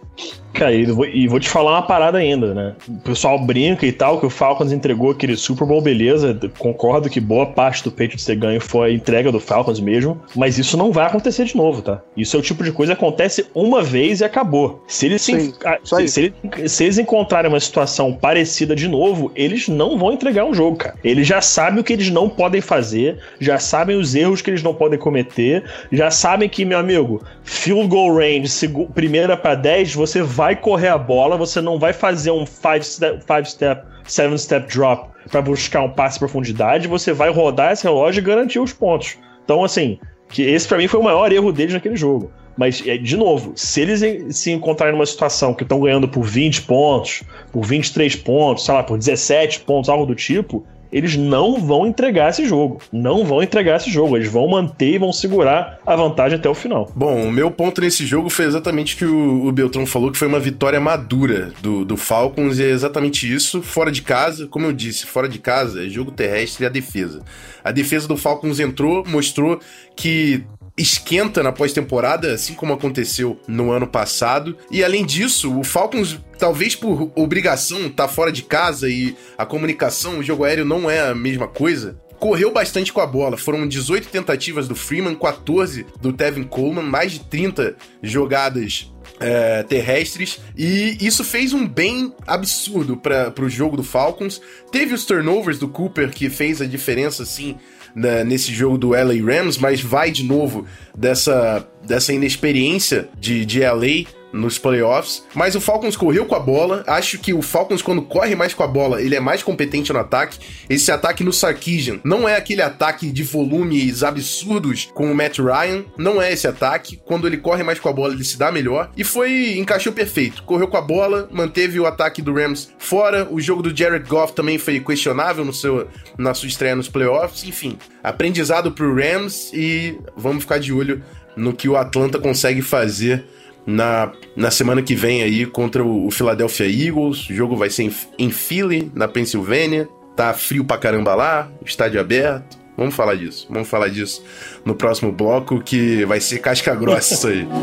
Cara, e vou, e vou te falar uma parada ainda, né? O pessoal brinca e tal, que o Falcons entregou aquele Super Bowl, beleza. Concordo que boa parte do Patriots ter ganho foi a entrega do Falcons mesmo, mas isso não vai acontecer de novo, tá? Isso é o tipo de coisa que acontece uma vez e acabou. Se eles, Sim, se, se, eles, se eles encontrarem uma situação parecida de novo, eles não vão entregar um jogo, cara. Eles já sabem o que eles não podem fazer, já sabem os erros que eles não podem cometer, já sabem que, meu amigo, field goal range, primeira para 10, você vai correr a bola, você não vai fazer um 5 step, five step, 7 step drop para buscar um passe de profundidade, você vai rodar esse relógio e garantir os pontos. Então, assim, que esse para mim foi o maior erro deles naquele jogo. Mas, é, de novo, se eles se encontrarem numa situação que estão ganhando por 20 pontos, por 23 pontos, sei lá, por 17 pontos, algo do tipo, eles não vão entregar esse jogo. Não vão entregar esse jogo. Eles vão manter e vão segurar a vantagem até o final. Bom, o meu ponto nesse jogo foi exatamente que o, o Beltrão falou, que foi uma vitória madura do, do Falcons, e é exatamente isso. Fora de casa, como eu disse, fora de casa, é jogo terrestre e a defesa. A defesa do Falcons entrou, mostrou que esquenta na pós-temporada, assim como aconteceu no ano passado. E além disso, o Falcons, talvez por obrigação, tá fora de casa e a comunicação, o jogo aéreo não é a mesma coisa. Correu bastante com a bola. Foram 18 tentativas do Freeman, 14 do Tevin Coleman, mais de 30 jogadas é, terrestres e isso fez um bem absurdo para o jogo do Falcons. Teve os turnovers do Cooper que fez a diferença assim né, nesse jogo do LA Rams, mas vai de novo dessa, dessa inexperiência de, de LA nos playoffs. Mas o Falcons correu com a bola. Acho que o Falcons, quando corre mais com a bola, ele é mais competente no ataque. Esse ataque no Sarkisian não é aquele ataque de volumes absurdos com o Matt Ryan. Não é esse ataque. Quando ele corre mais com a bola, ele se dá melhor. E foi. encaixou perfeito. Correu com a bola, manteve o ataque do Rams fora. O jogo do Jared Goff também foi questionável no seu, na sua estreia nos playoffs. Enfim, aprendizado pro Rams e vamos ficar de olho no que o Atlanta consegue fazer na, na semana que vem aí contra o, o Philadelphia Eagles. O jogo vai ser em, em Philly, na Pensilvânia. Tá frio pra caramba lá, estádio aberto. Vamos falar disso. Vamos falar disso no próximo bloco, que vai ser casca grossa isso aí.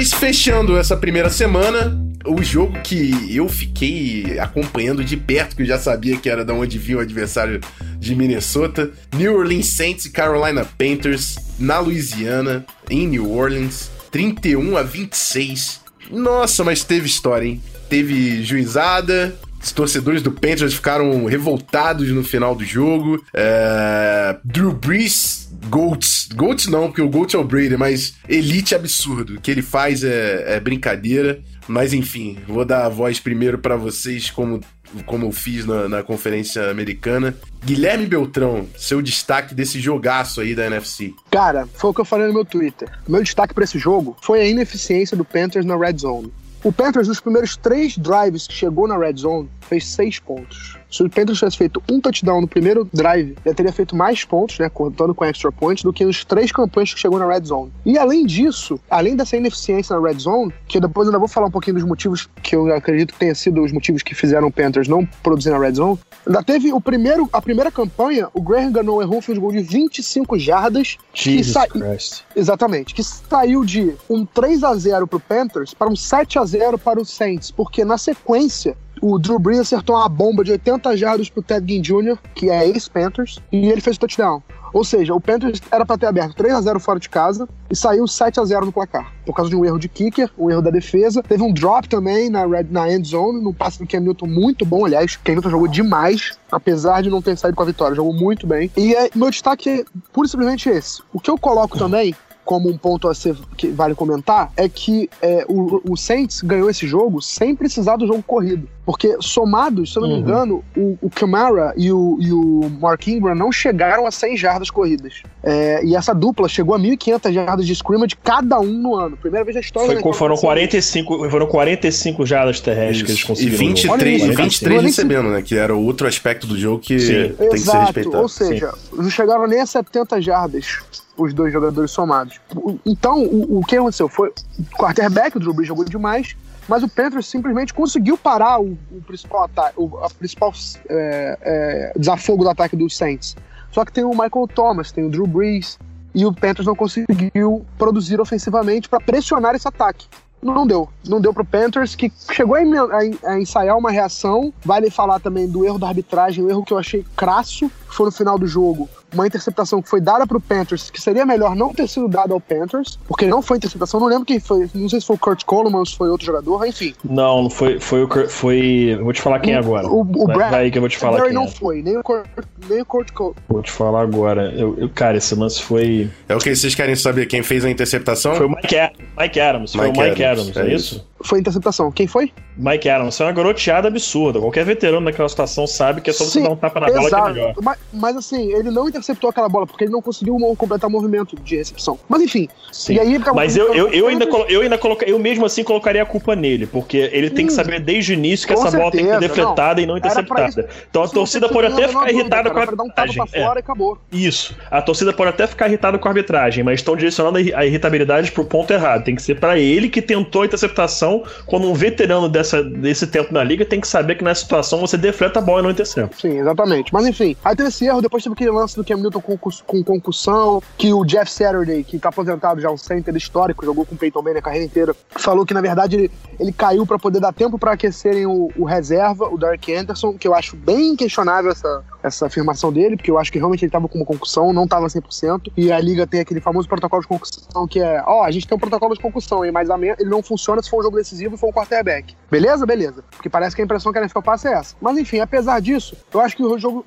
Mas fechando essa primeira semana, o jogo que eu fiquei acompanhando de perto, que eu já sabia que era da onde vinha o adversário de Minnesota, New Orleans Saints e Carolina Panthers na Louisiana, em New Orleans, 31 a 26. Nossa, mas teve história, hein? Teve juizada, os torcedores do Panthers ficaram revoltados no final do jogo. É... Drew Brees, Goats. Goats não, porque o Goats é o Brady, mas elite absurdo. O que ele faz é, é brincadeira. Mas enfim, vou dar a voz primeiro para vocês, como, como eu fiz na, na conferência americana. Guilherme Beltrão, seu destaque desse jogaço aí da NFC. Cara, foi o que eu falei no meu Twitter. Meu destaque para esse jogo foi a ineficiência do Panthers na red zone. O Panthers, nos primeiros três drives que chegou na red zone, fez seis pontos. Se o Panthers tivesse feito um touchdown no primeiro drive, já teria feito mais pontos, né, contando com extra points, do que nos três campanhas que chegou na red zone. E além disso, além dessa ineficiência na red zone, que eu depois ainda vou falar um pouquinho dos motivos que eu acredito que tenha sido os motivos que fizeram o Panthers não produzir na red zone, ainda teve o primeiro, a primeira campanha, o Graham Gano errou um field goal de 25 jardas. Jesus sa... Christ. Exatamente, que saiu de um 3 a 0 pro Panthers para um 7 a 0 para o Saints, porque na sequência o Drew Brees acertou uma bomba de 80 jardas pro Ted Ginn Jr., que é ex-Panthers, e ele fez o touchdown. Ou seja, o Panthers era para ter aberto 3 a 0 fora de casa e saiu 7 a 0 no placar. Por causa de um erro de kicker, um erro da defesa. Teve um drop também na, red, na end zone, no passe do Cam Newton muito bom. Aliás, Cam Newton jogou demais, apesar de não ter saído com a vitória. Jogou muito bem. E é, meu destaque é pura e simplesmente esse. O que eu coloco também como um ponto a ser que vale comentar é que é, o, o Saints ganhou esse jogo sem precisar do jogo corrido. Porque somados, se eu não uhum. me engano, o, o Camara e o, e o Mark Ingram não chegaram a 100 jardas corridas. É, e essa dupla chegou a 1.500 jardas de scrimmage cada um no ano. Primeira vez na história. Foi, foram, 45, foram 45 45 jardas terrestres que eles conseguiram. E 23, 23 recebendo, né? Que era outro aspecto do jogo que Sim. tem Exato, que ser respeitado. Ou seja, Sim. não chegaram nem a 70 jardas os dois jogadores somados. Então, o, o que aconteceu? Foi o quarterback, o Drew Brees jogou demais, mas o Panthers simplesmente conseguiu parar o, o principal ataque, o a principal é, é, desafogo do ataque dos Saints. Só que tem o Michael Thomas, tem o Drew Brees, e o Panthers não conseguiu produzir ofensivamente para pressionar esse ataque. Não deu. Não deu pro Panthers, que chegou a, ensaiar uma reação. Vale falar também do erro da arbitragem, um erro que eu achei crasso, que foi no final do jogo uma interceptação que foi dada pro Panthers, que seria melhor não ter sido dada ao Panthers, porque não foi interceptação, não lembro quem foi, não sei se foi o Kurt Coleman ou se foi outro jogador, enfim. Não, não foi, foi o Kurt- foi, eu vou te falar quem é agora. O, o vai, Brad vai aí que eu vou te falar quem não é. foi, nem o Kurt, nem o Kurt Coleman. Vou te falar agora. Eu, eu- cara, esse lance foi É o que vocês querem saber? Quem fez a interceptação? foi o Mike, Mike Adams, foi Mike o Mike Adams, Adams, é é isso. isso? Foi interceptação. Quem foi? Mike Adams, isso é uma garoteada absurda. Qualquer veterano naquela situação sabe que é só você Sim, dar um tapa na bola que é melhor. Mas, mas assim, ele não interceptou aquela bola, porque ele não conseguiu completar o movimento de recepção. Mas enfim. Sim. E aí, Mas eu, eu, eu ainda, colo- eu ainda coloca, eu mesmo assim colocaria a culpa nele, porque ele tem que Hum, saber desde o início que com essa bola tem que ser certeza, defletada e não Era pra interceptada. Então a não torcida tem pode até não ficar irritada com a cara, um tapa arbitragem. pra É. e. Isso. A torcida pode até ficar irritada com a arbitragem, mas estão direcionando a irri- a irritabilidade pro ponto errado. Tem que ser pra ele que tentou a interceptação, quando um veterano dessa, desse tempo na liga tem que saber que nessa situação você defleta a bola e não intercepta. Sim, exatamente. Mas enfim, aí teve esse erro, depois teve aquele lance do Cam Newton com, com concussão, que o Jeff Saturday, que tá aposentado já, um center histórico, jogou com o Peyton Manning a carreira inteira, falou que na verdade ele, ele caiu pra poder dar tempo pra aquecerem o, o reserva, o Derek Anderson, que eu acho bem questionável essa, essa afirmação dele, porque eu acho que realmente ele tava com uma concussão, não tava 100%, e a liga tem aquele famoso protocolo de concussão que é, ó, a gente tem um protocolo de concussão, mas ele não funciona se for um jogo decisivo e for um quarterback. Beleza? Beleza. Porque parece que a impressão que a NFL passa é essa. Mas enfim, apesar disso, eu acho que o jogo,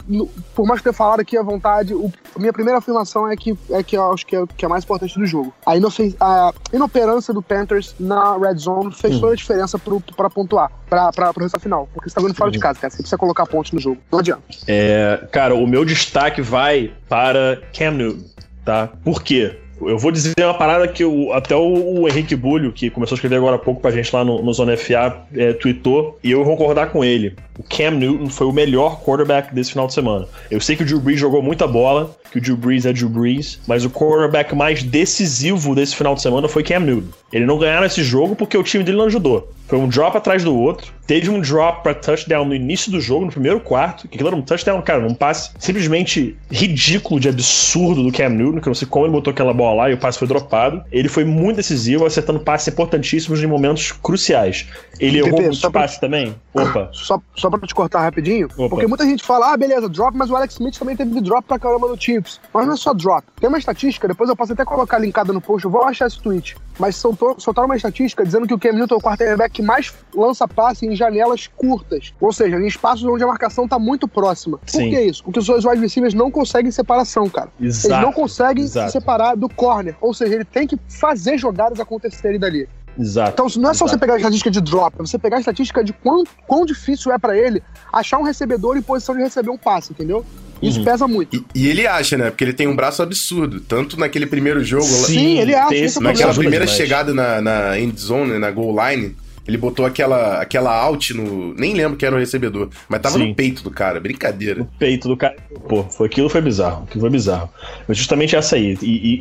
por mais que eu tenha falado aqui à vontade, o- a minha primeira afirmação é que é que eu acho que é, que é a mais importante do jogo. A, inofen- a inoperância do Panthers na red zone fez toda a diferença pro, pra pontuar, pra, pra, pro resultado final. Porque você tá jogando fora de casa, cara. Você precisa colocar pontos no jogo. Não adianta. É, cara, o meu destaque vai para Cam Newton, tá? Por quê? Eu vou dizer uma parada que o- até o, o Henrique Bulho, que começou a escrever agora há pouco pra gente lá no, no Zona FA, é, tweetou, e eu vou concordar com ele. O Cam Newton foi o melhor quarterback desse final de semana. Eu sei que o Drew Brees jogou muita bola, que o Drew Brees é Drew Brees, mas o quarterback mais decisivo desse final de semana foi Cam Newton. Ele não ganharam esse jogo porque o time dele não ajudou. Foi um drop atrás do outro. Teve um drop pra touchdown no início do jogo, no primeiro quarto. Que aquilo era um touchdown, cara, um passe simplesmente ridículo de absurdo do Cam Newton, que eu não sei como ele botou aquela bola lá e o passe foi dropado. Ele foi muito decisivo, acertando passes importantíssimos em momentos cruciais. Ele Pepe, errou muitos só pra- passes também? Opa. Só, só pra te cortar rapidinho, Opa. porque muita gente fala, ah, beleza, drop, mas o Alex Smith também teve drop pra caramba no Chiefs. Mas não é só drop. Tem uma estatística, depois eu posso até colocar linkada no post, eu vou achar esse tweet. Mas soltou, soltaram uma estatística dizendo que o Cam Newton é o quarterback que mais lança passe em janelas curtas. Ou seja, em espaços onde a marcação tá muito próxima. Por Sim. que isso? Porque os seus wide receivers não conseguem separação, cara. Eles Exato. não conseguem exato. se separar do corner. Ou seja, ele tem que fazer jogadas acontecerem dali. Exato. Então, não é só você Exato. pegar a estatística de drop, é você pegar a estatística de quão, quão difícil é pra ele achar um recebedor em posição de receber um passe, entendeu? Isso Uhum. pesa muito. E, e ele acha, né? Porque ele tem um braço absurdo. Tanto naquele primeiro jogo, lá- Sim, ele acha, esse é naquela primeira demais. chegada na, na end zone, na goal line, ele botou aquela, aquela out no. Nem lembro que era o recebedor, mas tava Sim. no peito do cara. Brincadeira. peito do cara. Pô, foi, aquilo foi bizarro. Aquilo foi bizarro. Mas justamente essa aí. E, e,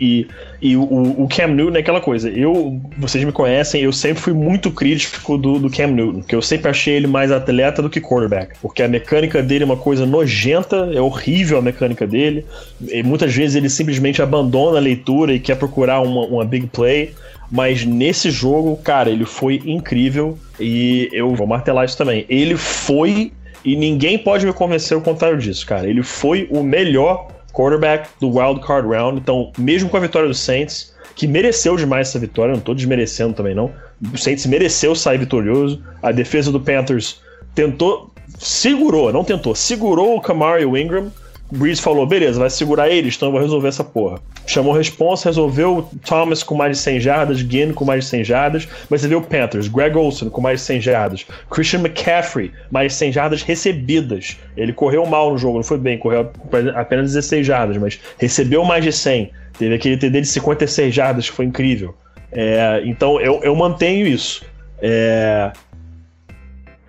e, e o, o Cam Newton é aquela coisa. Eu, vocês me conhecem, eu sempre fui muito crítico do, do Cam Newton, que eu sempre achei ele mais atleta do que quarterback. Porque a mecânica dele é uma coisa nojenta, é horrível a mecânica dele. E muitas vezes ele simplesmente abandona a leitura e quer procurar uma, uma big play. Mas nesse jogo, cara, ele foi incrível. E eu vou martelar isso também. Ele foi e ninguém pode me convencer o contrário disso, cara. Ele foi o melhor quarterback do Wild Card Round. Então, mesmo com a vitória do Saints, que mereceu demais essa vitória, não tô desmerecendo também não. O Saints mereceu sair vitorioso. A defesa do Panthers tentou, segurou, não tentou, segurou o Kamara e o Ingram. Breeze falou: beleza, vai segurar eles, então eu vou resolver essa porra. Chamou a responsa, resolveu Thomas com mais de 100 jardas, Ginn com mais de 100 jardas, mas você vê o Panthers, Greg Olson com mais de 100 jardas, Christian McCaffrey, mais de 100 jardas recebidas. Ele correu mal no jogo, não foi bem, correu apenas 16 jardas, mas recebeu mais de 100. Teve aquele TD de 56 jardas que foi incrível. É, então eu, eu mantenho isso. É,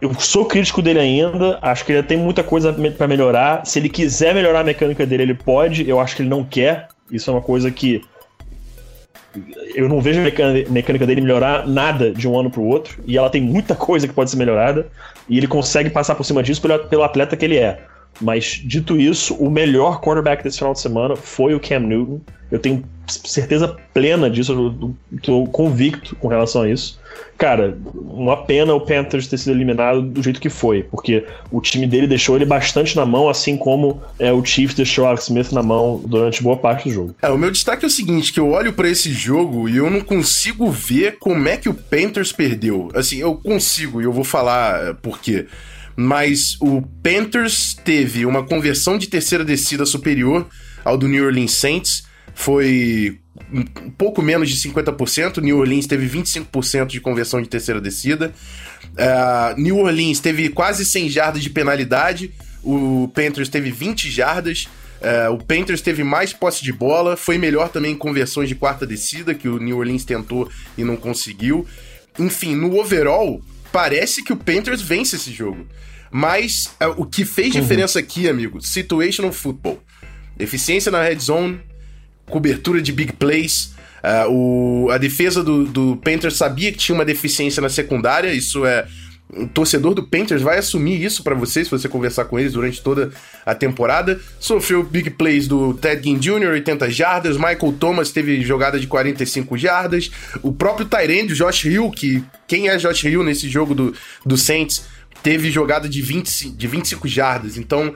eu sou crítico dele ainda, acho que ele tem muita coisa pra melhorar. Se ele quiser melhorar a mecânica dele, ele pode. Eu acho que ele não quer. Isso é uma coisa que eu não vejo a mecânica dele melhorar nada de um ano pro outro. E ela tem muita coisa que pode ser melhorada. E ele consegue passar por cima disso pelo, pelo atleta que ele é. Mas, dito isso, o melhor quarterback desse final de semana foi o Cam Newton. Eu tenho certeza plena disso, eu tô convicto com relação a isso. Cara, uma pena o Panthers ter sido eliminado do jeito que foi, porque o time dele deixou ele bastante na mão, assim como é, o Chiefs deixou o Alex Smith na mão durante boa parte do jogo. É, o meu destaque é o seguinte, que eu olho para esse jogo e eu não consigo ver como é que o Panthers perdeu. Assim, eu consigo e eu vou falar é, por quê mas o Panthers teve uma conversão de terceira descida superior ao do New Orleans Saints. Foi um pouco menos de 50%. New Orleans teve 25% de conversão de terceira descida. Uh, New Orleans teve quase 100 jardas de penalidade. O Panthers teve 20 jardas. Uh, o Panthers teve mais posse de bola. Foi melhor também em conversões de quarta descida, que o New Orleans tentou e não conseguiu. Enfim, no overall, parece que o Panthers vence esse jogo. Mas uh, o que fez uhum. diferença aqui, amigo, situational football. Eficiência na red zone, cobertura de big plays. Uh, o, a defesa do, do Panthers sabia que tinha uma deficiência na secundária, isso é o torcedor do Panthers vai assumir isso para você, se você conversar com eles durante toda a temporada. Sofreu big plays do Ted Ginn Jr., 80 jardas. Michael Thomas teve jogada de 45 jardas. O próprio Tyrande, Josh Hill, que quem é Josh Hill nesse jogo do, do Saints, teve jogada de, 20, de 25 jardas. Então,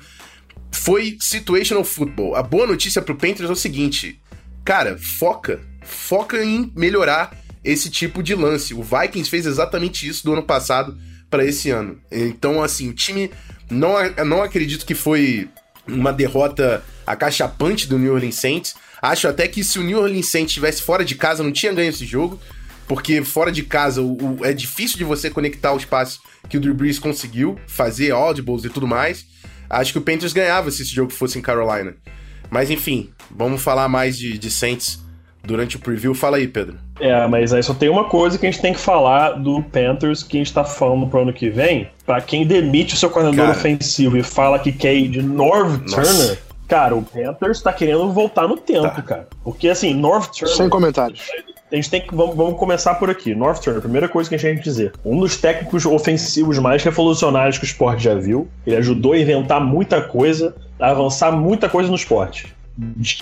foi situational football. A boa notícia pro Panthers é o seguinte: cara, foca, foca em melhorar esse tipo de lance. O Vikings fez exatamente isso do ano passado para esse ano. Então, assim, o time não, não acredito que foi uma derrota acachapante do New Orleans Saints. Acho até que se o New Orleans Saints estivesse fora de casa, não tinha ganho esse jogo, porque fora de casa o, o, é difícil de você conectar os passes que o Drew Brees conseguiu, fazer audibles e tudo mais. Acho que o Panthers ganhava se esse jogo fosse em Carolina. Mas enfim, vamos falar mais de, de Saints durante o preview. Fala aí, Pedro. É, mas aí só tem uma coisa que a gente tem que falar do Panthers que a gente tá falando pro ano que vem. Pra quem demite o seu coordenador cara, ofensivo e fala que quer ir de Norv Turner, cara, o Panthers tá querendo voltar no tempo, tá. cara. Porque assim, North Turner. Sem comentários. A gente tem que. Vamos, vamos começar por aqui. North Turner, primeira coisa que a gente tem que dizer. Um dos técnicos ofensivos mais revolucionários que o esporte já viu. Ele ajudou a inventar muita coisa, a avançar muita coisa no esporte.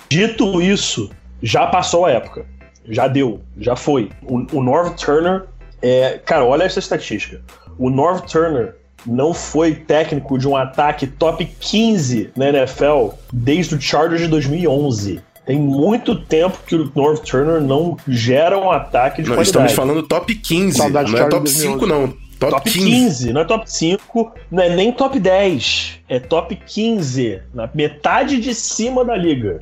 Dito isso, já passou a época. Já deu, já foi. O, o North Turner, é, cara, olha essa estatística. O North Turner não foi técnico de um ataque top 15 na NFL desde o Chargers de 2011. Tem muito tempo que o North Turner não gera um ataque de não, qualidade. Estamos falando top 15, Saudade não é top 5 não. Top, top 15. 15. não é top 5, não é nem top 10, é top 15, na metade de cima da liga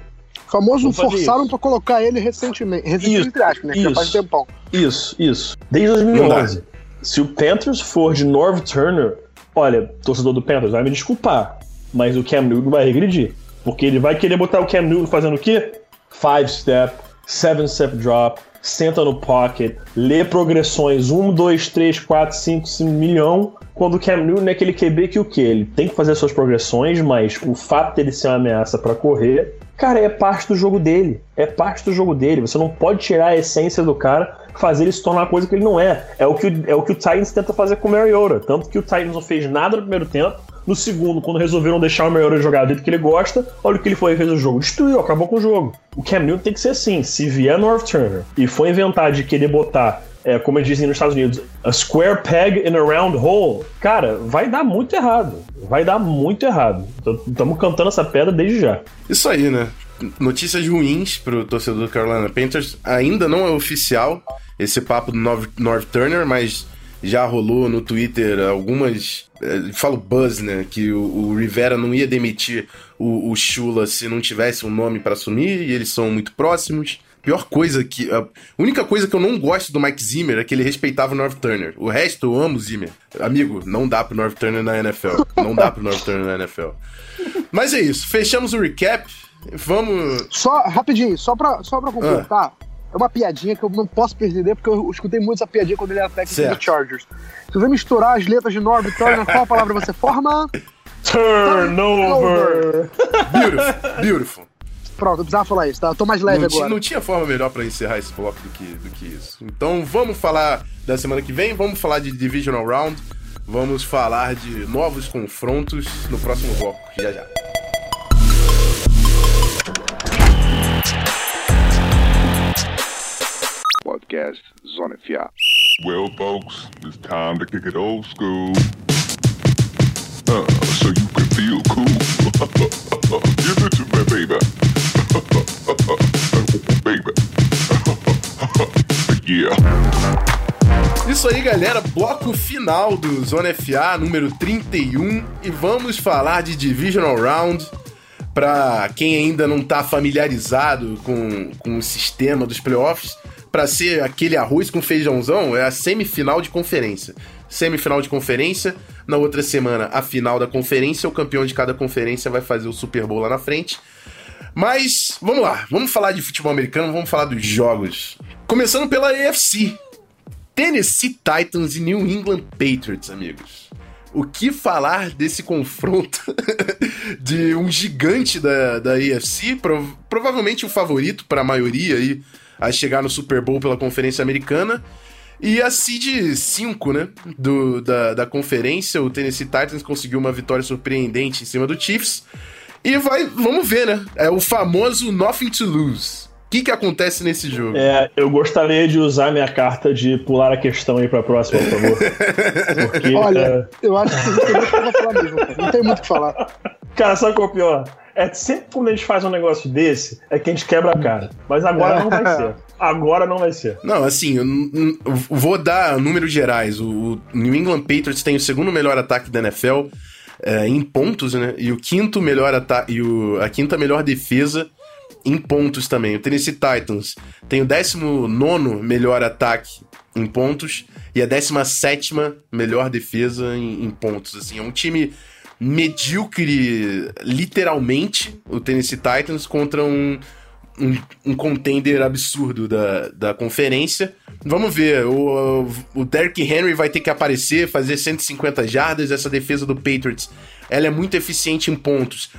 famoso forçaram para colocar ele recentemente. Recentemente, isso, aspas, né? Isso, já faz tempão. Isso, isso. Desde 2011. Se o Panthers for de Norv Turner, olha, torcedor do Panthers, vai me desculpar, mas o Cam Newton vai regredir. Porque ele vai querer botar o Cam Newton fazendo o quê? Five step, seven step drop, senta no pocket, lê progressões 1, 2, 3, 4, 5, 5 milhão. Quando o Cam Newton é aquele QB que o quê? Ele tem que fazer suas progressões, mas o fato dele ser uma ameaça para correr Cara, é parte do jogo dele. É parte do jogo dele. Você não pode tirar a essência do cara, fazer ele se tornar uma coisa que ele não é. É o que o, é o, que o Titans tenta fazer com o Mariota. Tanto que o Titans não fez nada no primeiro tempo. No segundo, quando resolveram deixar o Mariota jogar do jeito que ele gosta, olha o que ele foi e fez o jogo. Destruiu, acabou com o jogo. O Cam Newton tem que ser assim. Se vier North Turner e for inventar de querer botar é, como dizem nos Estados Unidos, a square peg in a round hole, cara, vai dar muito errado. Vai dar muito errado. Estamos cantando essa pedra desde já. Isso aí, né? Notícias ruins pro torcedor do Carolina Panthers. Ainda não é oficial esse papo do North Turner, mas já rolou no Twitter algumas. É, falo buzz, né? Que o, o Rivera não ia demitir o, o Chula se não tivesse um nome para assumir, e eles são muito próximos. Pior coisa que. A única coisa que eu não gosto do Mike Zimmer é que ele respeitava o North Turner. O resto eu amo o Zimmer. Amigo, não dá pro North Turner na NFL. Não dá pro North Turner na NFL. Mas é isso. Fechamos o recap. Vamos. Só, rapidinho, só pra, só pra completar. Ah. É uma piadinha que eu não posso perder, porque eu escutei muito essa piadinha quando ele era técnico do Chargers. Se você misturar as letras de North Turner, qual palavra você forma? Turnover! Beautiful, beautiful. Pronto, eu precisava falar isso, tá? Eu tô mais leve não agora. Não tinha forma melhor para encerrar esse bloco do que, do que isso. Então vamos falar da semana que vem, vamos falar de Divisional Round. Vamos falar de novos confrontos no próximo bloco, já já. Podcast Zona FA. Well, folks, it's time to kick it old school. Uh, so you can feel cool. Give it to me, baby. Isso aí, galera. Bloco final do Zona FA, número 31. E vamos falar de Divisional Round. Para quem ainda não tá familiarizado com, com o sistema dos playoffs, para ser aquele arroz com feijãozão, é a semifinal de conferência. Semifinal de conferência, na outra semana a final da conferência, o campeão de cada conferência vai fazer o Super Bowl lá na frente. Mas vamos lá, vamos falar de futebol americano, vamos falar dos jogos. Começando pela AFC. Tennessee Titans e New England Patriots, amigos. O que falar desse confronto de um gigante da, da AFC, prov provavelmente o favorito para a maioria aí a chegar no Super Bowl pela Conferência Americana. E a seed 5, né, da, da conferência, o Tennessee Titans conseguiu uma vitória surpreendente em cima do Chiefs. E vai, vamos ver, né? É o famoso nothing to lose. O que, que acontece nesse jogo? É, eu gostaria de usar minha carta de pular a questão aí pra próxima, por favor. Porque, Olha, é... eu acho que não tem muito o que falar mesmo, cara. Não tem muito o que falar. Cara, sabe qual é o pior? É sempre quando a gente faz um negócio desse, é que a gente quebra a cara. Mas agora não vai ser. Agora não vai ser. Não, assim, eu vou dar números gerais. O, New England Patriots tem o segundo melhor ataque da NFL é, em pontos, né? E o quinto melhor ataque. E o, a quinta melhor defesa em pontos também. O Tennessee Titans tem o 19 melhor ataque em pontos e a 17 melhor defesa em, em pontos. Assim, é um time medíocre, literalmente, o Tennessee Titans contra um, um, um contender absurdo da, da conferência. Vamos ver, o, o Derrick Henry vai ter que aparecer, fazer 150 jardas. Essa defesa do Patriots, ela é muito eficiente em pontos.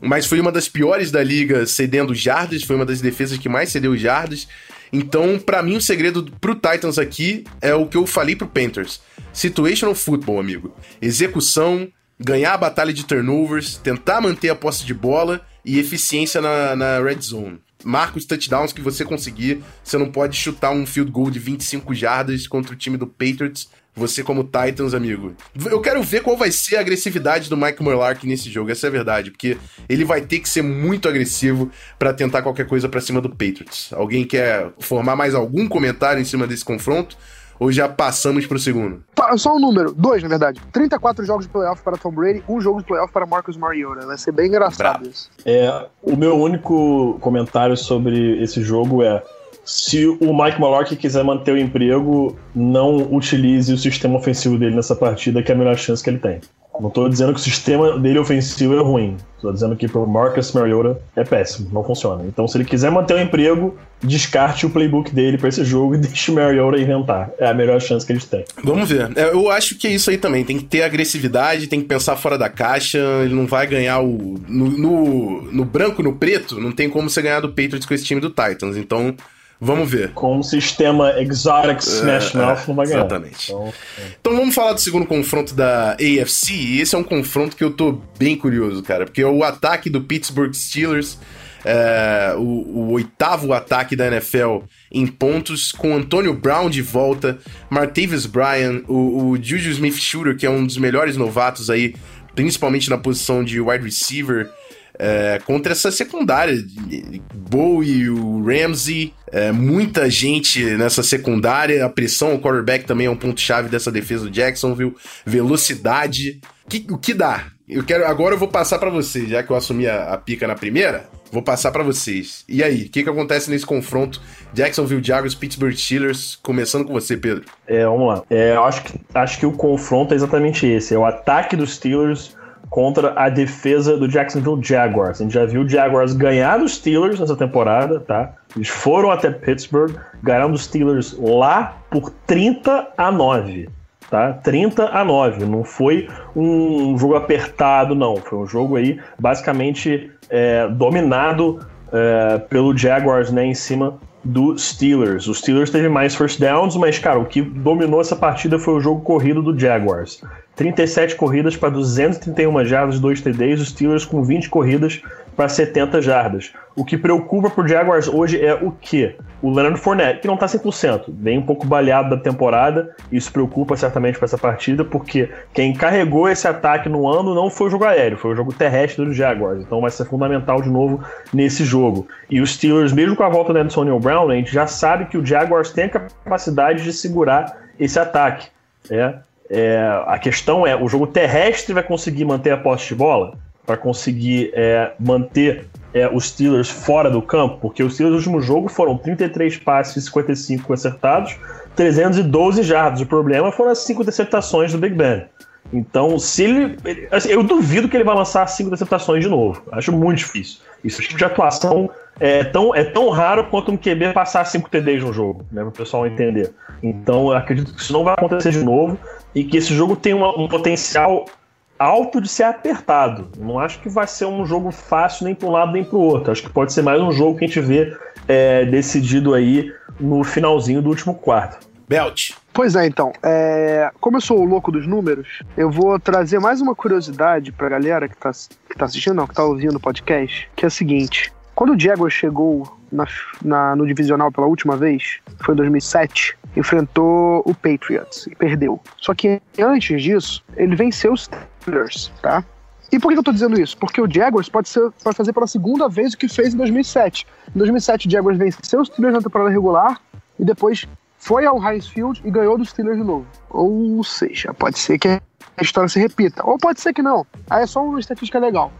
Mas foi uma das piores da liga cedendo jardas, foi uma das defesas que mais cedeu jardas. Então, para mim, o segredo pro Titans aqui é o que eu falei pro Panthers. Situational football, amigo. Execução, ganhar a batalha de turnovers, tentar manter a posse de bola e eficiência na, na red zone. Marca os touchdowns que você conseguir. Você não pode chutar um field goal de 25 jardas contra o time do Patriots. Você como Titans, amigo. Eu quero ver qual vai ser a agressividade do Mike Murlark nesse jogo, essa é a verdade, porque ele vai ter que ser muito agressivo para tentar qualquer coisa para cima do Patriots. Alguém quer formar mais algum comentário em cima desse confronto? Ou já passamos pro segundo? Só um número, dois na verdade. 34 jogos de playoff para Tom Brady, um jogo de playoff para Marcus Mariota. Vai ser bem engraçado Bravo. isso. É, o meu único comentário sobre esse jogo é se o Mike Mallory quiser manter o emprego, não utilize o sistema ofensivo dele nessa partida, que é a melhor chance que ele tem. Não estou dizendo que o sistema dele ofensivo é ruim. Estou dizendo que pro Marcus Mariota é péssimo, não funciona. Então, se ele quiser manter o emprego, descarte o playbook dele para esse jogo e deixe o Mariota inventar. É a melhor chance que eles têm. Vamos ver. É, eu acho que é isso aí também. Tem que ter agressividade, tem que pensar fora da caixa. Ele não vai ganhar o. No, no, no branco, no preto, não tem como você ganhar do Patriots com esse time do Titans. Então. Vamos ver. Com o sistema Exotic Smash é, Mouth não vai ganhar. Exatamente. Então, é. então, vamos falar do segundo confronto da AFC. E esse é um confronto que eu tô bem curioso, cara. Porque o ataque do Pittsburgh Steelers, é, o, o, oitavo ataque da NFL em pontos, com Antonio Brown de volta, Martavis Bryan, o, o Juju Smith-Shooter, que é um dos melhores novatos aí, principalmente na posição de wide receiver é, contra essa secundária. Bowie, o Ramsey, é, muita gente nessa secundária. A pressão, o quarterback também é um ponto-chave dessa defesa do Jacksonville. Velocidade. Que, o que dá? Eu quero, agora eu vou passar para vocês, já que eu assumi a, a pica na primeira. Vou passar para vocês. E aí, o que, que acontece nesse confronto Jacksonville Jaguars, Pittsburgh Steelers? Começando com você, Pedro. É, vamos lá. É, eu acho que, acho que o confronto é exatamente esse. É o ataque dos Steelers contra a defesa do Jacksonville Jaguars. A gente já viu o Jaguars ganhar dos Steelers nessa temporada, tá? Eles foram até Pittsburgh, ganharam dos Steelers lá por 30 a 9. Tá? 30 a 9. Não foi um jogo apertado, não. Foi um jogo aí basicamente é, dominado é, pelo Jaguars né, em cima do Steelers. Os Steelers teve mais first downs, mas, cara, o que dominou essa partida foi o jogo corrido do Jaguars. 37 corridas para 231 jardas, 2 TDs, os Steelers com 20 corridas para 70 jardas. O que preocupa pro Jaguars hoje é o quê? O Leonard Fournette, que não tá 100%, vem um pouco baleado da temporada, isso preocupa certamente para essa partida, porque quem carregou esse ataque no ano não foi o jogo aéreo, foi o jogo terrestre do Jaguars, então vai ser fundamental de novo nesse jogo. E os Steelers, mesmo com a volta do Antonio Brown, a gente já sabe que o Jaguars tem a capacidade de segurar esse ataque. É, é, a questão é, o jogo terrestre vai conseguir manter a posse de bola? Para conseguir é, manter é, os Steelers fora do campo? Porque os Steelers no último jogo foram 33 passes e 55 acertados, 312 jardas. O problema foram as 5 interceptações do Big Ben. Então, se ele. Assim, eu duvido que ele vai lançar cinco interceptações de novo. Acho muito difícil. Isso tipo de atuação é tão, é tão raro quanto um QB passar cinco TDs no jogo, né? Para o pessoal entender. Então, eu acredito que isso não vai acontecer de novo e que esse jogo tem uma, um potencial alto de ser apertado. Não acho que vai ser um jogo fácil nem para um lado nem para o outro. Acho que pode ser mais um jogo que a gente vê é, decidido aí no finalzinho do último quarto. Belt. Pois é, então. É... Como eu sou o louco dos números, eu vou trazer mais uma curiosidade pra galera que tá, que tá assistindo, não, que tá ouvindo o podcast, que é o seguinte. Quando o Diego chegou na, na, no divisional pela última vez, foi em 2007, enfrentou o Patriots e perdeu. Só que antes disso, ele venceu os Steelers, tá? E por que eu tô dizendo isso? Porque o Jaguars pode, ser, pode fazer pela segunda vez o que fez em 2007. Em 2007, o Jaguars venceu os Steelers na temporada regular e depois foi ao Heinz Field e ganhou dos Steelers de novo. Ou seja, pode ser que a história se repita. Ou pode ser que não. Aí é só uma estatística legal.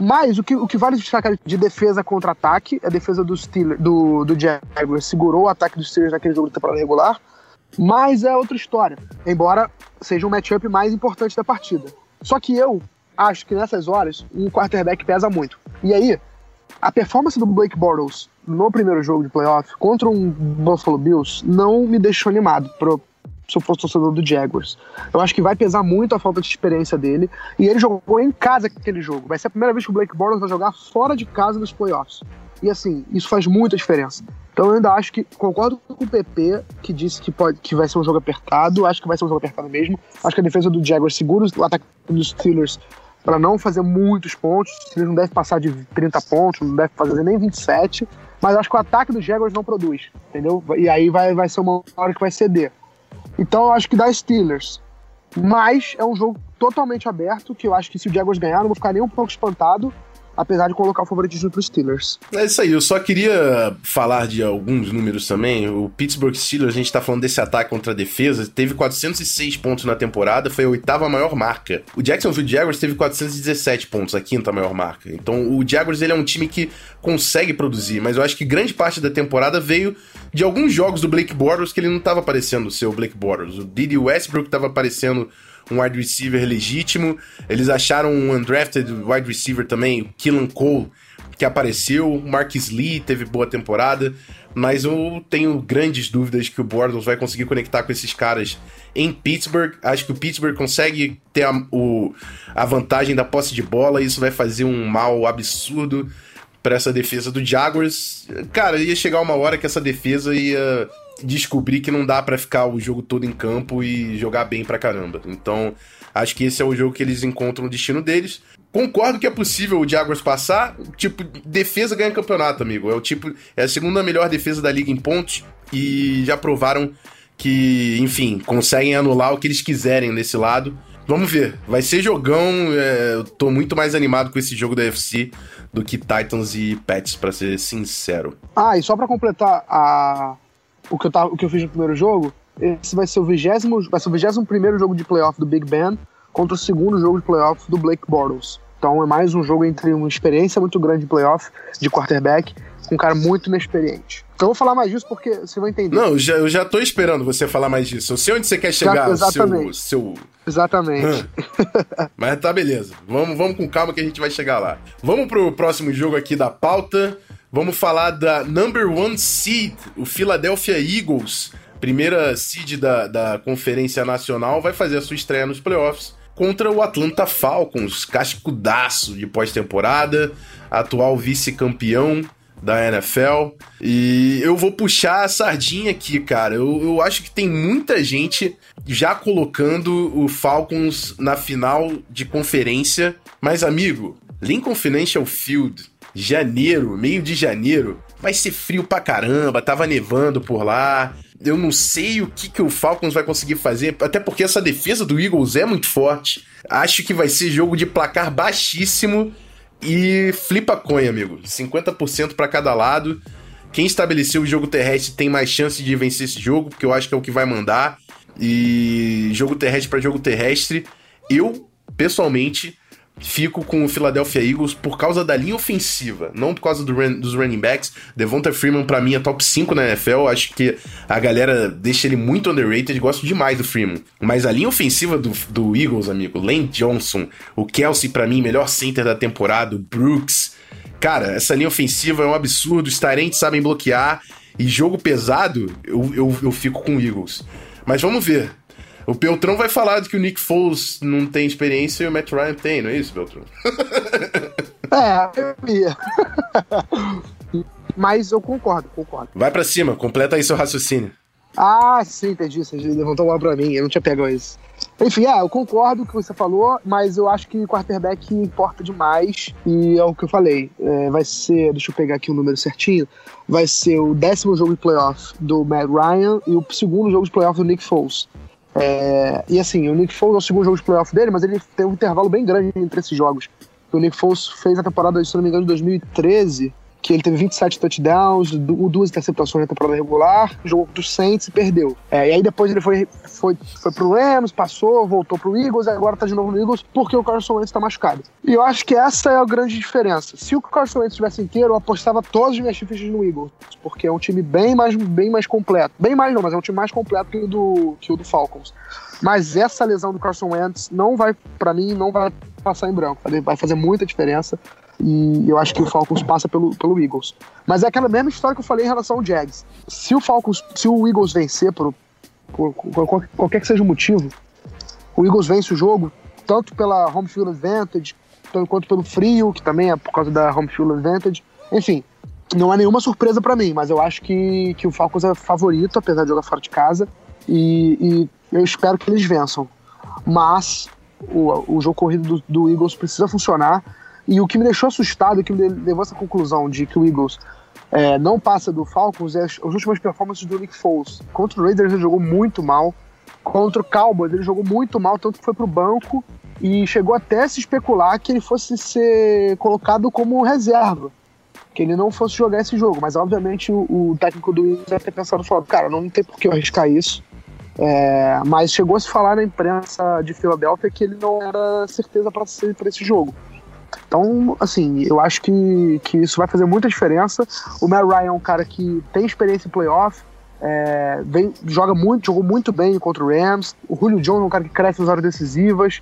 Mas o que, o que vale destacar de defesa contra ataque, a defesa do Steelers, do, do Jaguars segurou o ataque dos Steelers naquele jogo de temporada regular. Mas é outra história. Embora seja um matchup mais importante da partida. Só que eu acho que nessas horas um quarterback pesa muito. E aí, a performance do Blake Bortles no primeiro jogo de playoff contra um Buffalo Bills não me deixou animado pro, se eu fosse torcedor do Jaguars. Eu acho que vai pesar muito a falta de experiência dele. E ele jogou em casa aquele jogo. Vai ser a primeira vez que o Blake Bortles vai jogar fora de casa nos playoffs. E assim, isso faz muita diferença. Então eu ainda acho que concordo com o PP, que disse que, pode, que vai ser um jogo apertado. Acho que vai ser um jogo apertado mesmo. Acho que a defesa do Jaguars segura o ataque dos Steelers para não fazer muitos pontos. O Steelers não deve passar de 30 pontos, não deve fazer nem 27 mas acho que o ataque dos Jaguars não produz, entendeu? E aí vai, vai ser uma hora que vai ceder. Então eu acho que dá Steelers. Mas é um jogo totalmente aberto, que eu acho que se o Jaguars ganhar, não vou ficar nem um pouco espantado apesar de colocar o favoritismo para os Steelers. É isso aí, eu só queria falar de alguns números também. O Pittsburgh Steelers, a gente tá falando desse ataque contra a defesa, teve 406 pontos na temporada, foi a oitava maior marca. O Jacksonville Jaguars teve 417 pontos, a quinta maior marca. Então o Jaguars ele é um time que consegue produzir, mas eu acho que grande parte da temporada veio de alguns jogos do Blake Bortles que ele não estava aparecendo ser o Blake Bortles. O Didi Westbrook estava aparecendo um wide receiver legítimo. Eles acharam um undrafted wide receiver também, o Killan Cole, que apareceu. O Marcus Lee teve boa temporada. Mas eu tenho grandes dúvidas que o Bortles vai conseguir conectar com esses caras em Pittsburgh. Acho que o Pittsburgh consegue ter a, o, a vantagem da posse de bola. E isso vai fazer um mal absurdo para essa defesa do Jaguars. Cara, ia chegar uma hora que essa defesa ia descobrir que não dá para ficar o jogo todo em campo e jogar bem pra caramba. Então, acho que esse é o jogo que eles encontram o destino deles. Concordo que é possível o Jaguars passar. Tipo, defesa ganha campeonato, amigo. É o tipo. É a segunda melhor defesa da liga em pontos. E já provaram que, enfim, conseguem anular o que eles quiserem nesse lado. Vamos ver. Vai ser jogão. É, eu tô muito mais animado com esse jogo da UFC do que Titans e Pets, para ser sincero. Ah, e só para completar a, o que eu, tava, o que eu fiz no primeiro jogo, esse vai ser o vigésimo, vai ser o vigésimo primeiro jogo de playoff do Big Ben contra o segundo jogo de playoff do Blake Bortles. Então é mais um jogo entre uma experiência muito grande de playoff de quarterback um cara muito inexperiente. Então eu vou falar mais disso porque você vai entender. Não, eu já, eu já tô esperando você falar mais disso. Eu sei onde você quer chegar. exatamente. Seu, seu... Exatamente. Mas tá beleza. Vamos, vamos com calma que a gente vai chegar lá. Vamos pro próximo jogo aqui da pauta. Vamos falar da number one seed, o Philadelphia Eagles, primeira seed da, da Conferência Nacional, vai fazer a sua estreia nos playoffs contra o Atlanta Falcons, cascudaço de pós-temporada, atual vice-campeão da NFL. E eu vou puxar a sardinha aqui, cara. Eu, eu acho que tem muita gente já colocando o Falcons na final de conferência. Mas, amigo, Lincoln Financial Field, janeiro, meio de janeiro, vai ser frio pra caramba, tava nevando por lá. Eu não sei o que, que o Falcons vai conseguir fazer, até porque essa defesa do Eagles é muito forte. Acho que vai ser jogo de placar baixíssimo e flipa coin, amigo. 50% para cada lado. Quem estabeleceu o jogo terrestre tem mais chance de vencer esse jogo, porque eu acho que é o que vai mandar. E jogo terrestre para jogo terrestre, eu pessoalmente fico com o Philadelphia Eagles por causa da linha ofensiva, não por causa do dos running backs. Devonta Freeman, para mim, é top 5 na NFL. Acho que a galera deixa ele muito underrated. Gosto demais do Freeman. Mas a linha ofensiva do, do Eagles, amigo, Lane Johnson, o Kelsey, para mim, melhor center da temporada, o Brooks. Cara, essa linha ofensiva é um absurdo. Os Tarentes sabem bloquear. E jogo pesado, eu, eu, eu fico com o Eagles. Mas vamos ver. O Beltrão vai falar de que o Nick Foles não tem experiência e o Matt Ryan tem, não é isso, Beltrão? é, eu ia. Mas eu concordo, concordo. Vai para cima, completa aí seu raciocínio. Ah, sim, entendi. Você levantou lá pra mim, eu não tinha pegado isso. Enfim, é, eu concordo com o que você falou, mas eu acho que quarterback importa demais. E é o que eu falei. É, vai ser, deixa eu pegar aqui o número certinho. Vai ser o décimo jogo de playoff do Matt Ryan e o segundo jogo de playoff do Nick Foles. É, e assim, o Nick Foles é o segundo jogo de playoff dele, mas ele tem um intervalo bem grande entre esses jogos. O Nick Foles fez a temporada, se não me engano, de 2013 que ele teve 27 touchdowns, duas interceptações na temporada regular, jogou dos Saints e perdeu. É, e aí depois ele foi, foi, foi pro Rams, passou, voltou pro Eagles, agora tá de novo no Eagles porque o Carson Wentz tá machucado. E eu acho que essa é a grande diferença. Se o Carson Wentz estivesse inteiro, eu apostava todas as minhas fichas no Eagles, porque é um time bem mais, bem mais completo. Bem mais não, mas é um time mais completo que o do, que o do Falcons. Mas essa lesão do Carson Wentz não vai, para mim, não vai passar em branco. Vai fazer muita diferença. E eu acho que o Falcons passa pelo, pelo Eagles. Mas é aquela mesma história que eu falei em relação ao Jags. Se o Falcons, se o Eagles vencer por, por, por qualquer que seja o motivo, o Eagles vence o jogo, tanto pela home field advantage, quanto pelo frio, que também é por causa da home field advantage. Enfim, não é nenhuma surpresa para mim, mas eu acho que, que o Falcons é favorito, apesar de jogar fora de casa. E, e eu espero que eles vençam. Mas o, o jogo corrido do, do Eagles precisa funcionar e o que me deixou assustado, que me levou a essa conclusão de que o Eagles é, não passa do Falcons, é as, as últimas performances do Nick Foles. Contra o Raiders ele jogou muito mal. Contra o Cowboys ele jogou muito mal, tanto que foi pro banco e chegou até a se especular que ele fosse ser colocado como reserva. Que ele não fosse jogar esse jogo. Mas obviamente o, o técnico do Eagles deve ter pensado falando, cara, não tem por que eu arriscar isso. É, mas chegou a se falar na imprensa de Filadélfia que ele não era certeza para esse jogo. Então, assim, eu acho que, que isso vai fazer muita diferença. O Matt Ryan é um cara que tem experiência em playoff, é, vem, joga muito, jogou muito bem contra o Rams. O Julio Jones é um cara que cresce nas horas decisivas.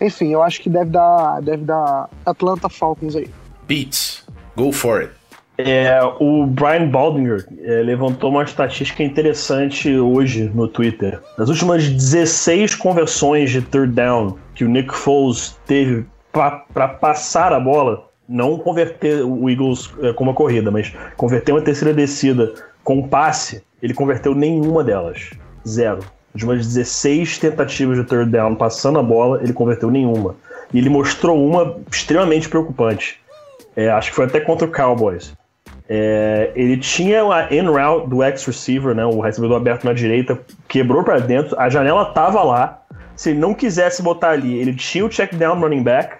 Enfim, eu acho que deve dar, deve dar Atlanta Falcons aí. Beats, go for it. É, o Brian Baldinger é, levantou uma estatística interessante hoje no Twitter. Nas últimas 16 conversões de third down que o Nick Foles teve para passar a bola, não converter o Eagles é, com uma corrida, mas converter uma terceira descida com um passe, ele converteu nenhuma delas. Zero. De umas 16 tentativas de third down passando a bola, ele converteu nenhuma. E ele mostrou uma extremamente preocupante. É, acho que foi até contra o Cowboys. É, ele tinha a in route do ex-receiver, né, o recebedor aberto na direita, quebrou para dentro, a janela tava lá. Se ele não quisesse botar ali, ele tinha o check down running back,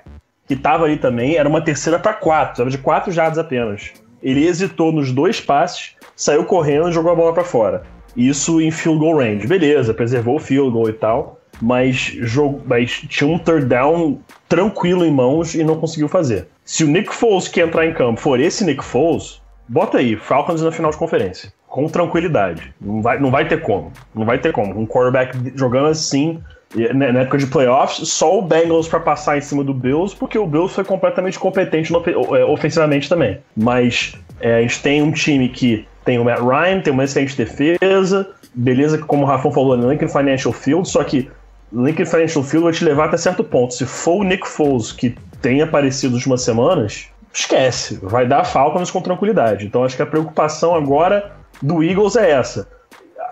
que estava ali também, era uma terceira para quatro, era de quatro jardas apenas. Ele hesitou nos dois passes, saiu correndo e jogou a bola para fora. Isso em field goal range. Beleza, preservou o field goal e tal, mas, jogo, mas tinha um third down tranquilo em mãos e não conseguiu fazer. Se o Nick Foles que entrar em campo for esse Nick Foles, bota aí, Falcons na final de conferência. Com tranquilidade. Não vai, não vai ter como. Não vai ter como. Um quarterback jogando assim, na época de playoffs, só o Bengals para passar em cima do Bills, porque o Bills foi completamente competente no, é, ofensivamente também. Mas é, a gente tem um time que tem o Matt Ryan, tem uma excelente defesa, beleza, como o Rafão falou, no Lincoln Financial Field, só que Lincoln Financial Field vai te levar até certo ponto. Se for o Nick Foles que tem aparecido nas últimas semanas, esquece. Vai dar Falcons com tranquilidade. Então acho que a preocupação agora do Eagles é essa: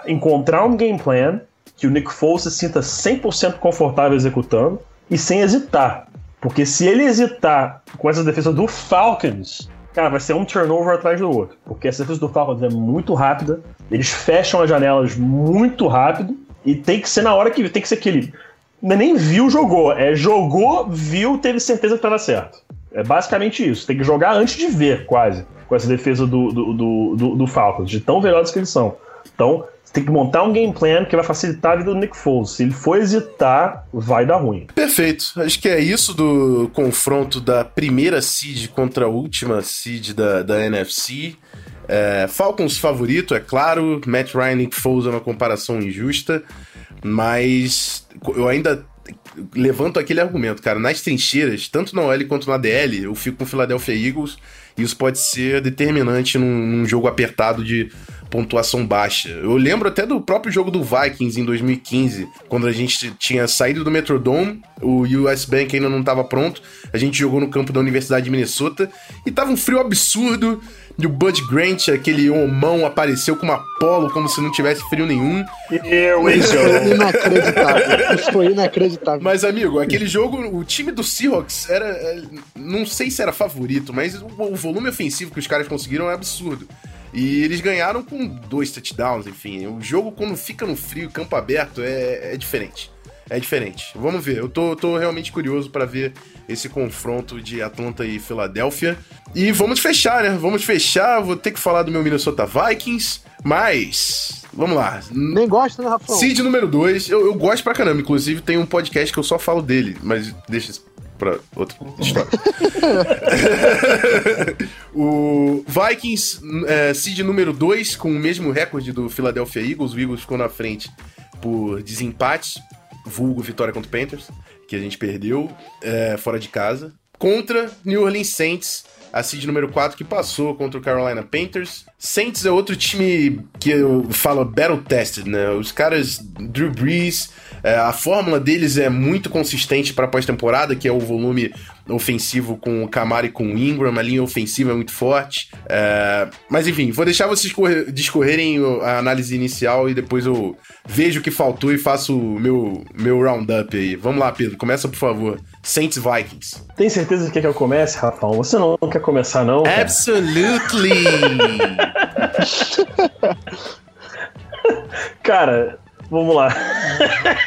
encontrar um game plan que o Nick Foles se sinta 100% confortável executando e sem hesitar. Porque se ele hesitar com essa defesa do Falcons, cara, vai ser um turnover atrás do outro. Porque essa defesa do Falcons é muito rápida, eles fecham as janelas muito rápido e tem que ser na hora que tem que ser aquele. É nem viu, jogou. É jogou, viu, teve certeza que estava certo. É basicamente isso. Tem que jogar antes de ver, quase, com essa defesa do, do, do, do, do Falcons, de tão velozes que eles são. Então, tem que montar um game plan que vai facilitar a vida do Nick Foles. Se ele for hesitar, vai dar ruim. Perfeito. Acho que é isso do confronto da primeira seed contra a última seed da, da NFC. É, Falcons favorito, é claro. Matt Ryan e Nick Foles é uma comparação injusta. Mas eu ainda levanto aquele argumento, cara. Nas trincheiras, tanto na OL quanto na DL, eu fico com o Philadelphia Eagles. E isso pode ser determinante num, num jogo apertado de pontuação baixa. Eu lembro até do próprio jogo do Vikings em 2015, quando a gente tinha saído do Metrodome, o US Bank ainda não estava pronto, a gente jogou no campo da Universidade de Minnesota e tava um frio absurdo. E o Bud Grant, aquele homão, apareceu com uma polo como se não tivesse frio nenhum. Eu, Isso foi inacreditável. Isso foi inacreditável. Mas, amigo, aquele jogo, o time do Seahawks era. é, Não sei se era favorito, mas o volume ofensivo que os caras conseguiram é absurdo. E eles ganharam com dois touchdowns, enfim. O jogo, quando fica no frio, campo aberto, é, é diferente. É diferente. Vamos ver. Eu tô, tô realmente curioso para ver esse confronto de Atlanta e Filadélfia. E vamos fechar, né? Vamos fechar. Vou ter que falar do meu Minnesota Vikings. Mas. Vamos lá. Nem gosta, né, Rafão? Seed número 2, eu, eu gosto pra caramba. Inclusive, tem um podcast que eu só falo dele, mas deixa pra outra história. o Vikings, é, seed número 2, com o mesmo recorde do Philadelphia Eagles. O Eagles ficou na frente por desempates, vulgo vitória contra o Panthers, que a gente perdeu é, fora de casa. Contra New Orleans Saints, a seed número 4 que passou contra o Carolina Panthers. Saints é outro time que eu falo battle tested, né? Os caras, Drew Brees, é, a fórmula deles é muito consistente para pós-temporada, que é o volume ofensivo com o Camara e com o Ingram, a linha ofensiva é muito forte. É, mas enfim, vou deixar vocês correr- discorrerem a análise inicial e depois eu vejo o que faltou e faço o meu, meu roundup aí. Vamos lá, Pedro, começa por favor. Saints Vikings. Tem certeza que quer que eu comece, Rafão? Você não quer começar, não? cara? Absolutely! Cara, vamos lá.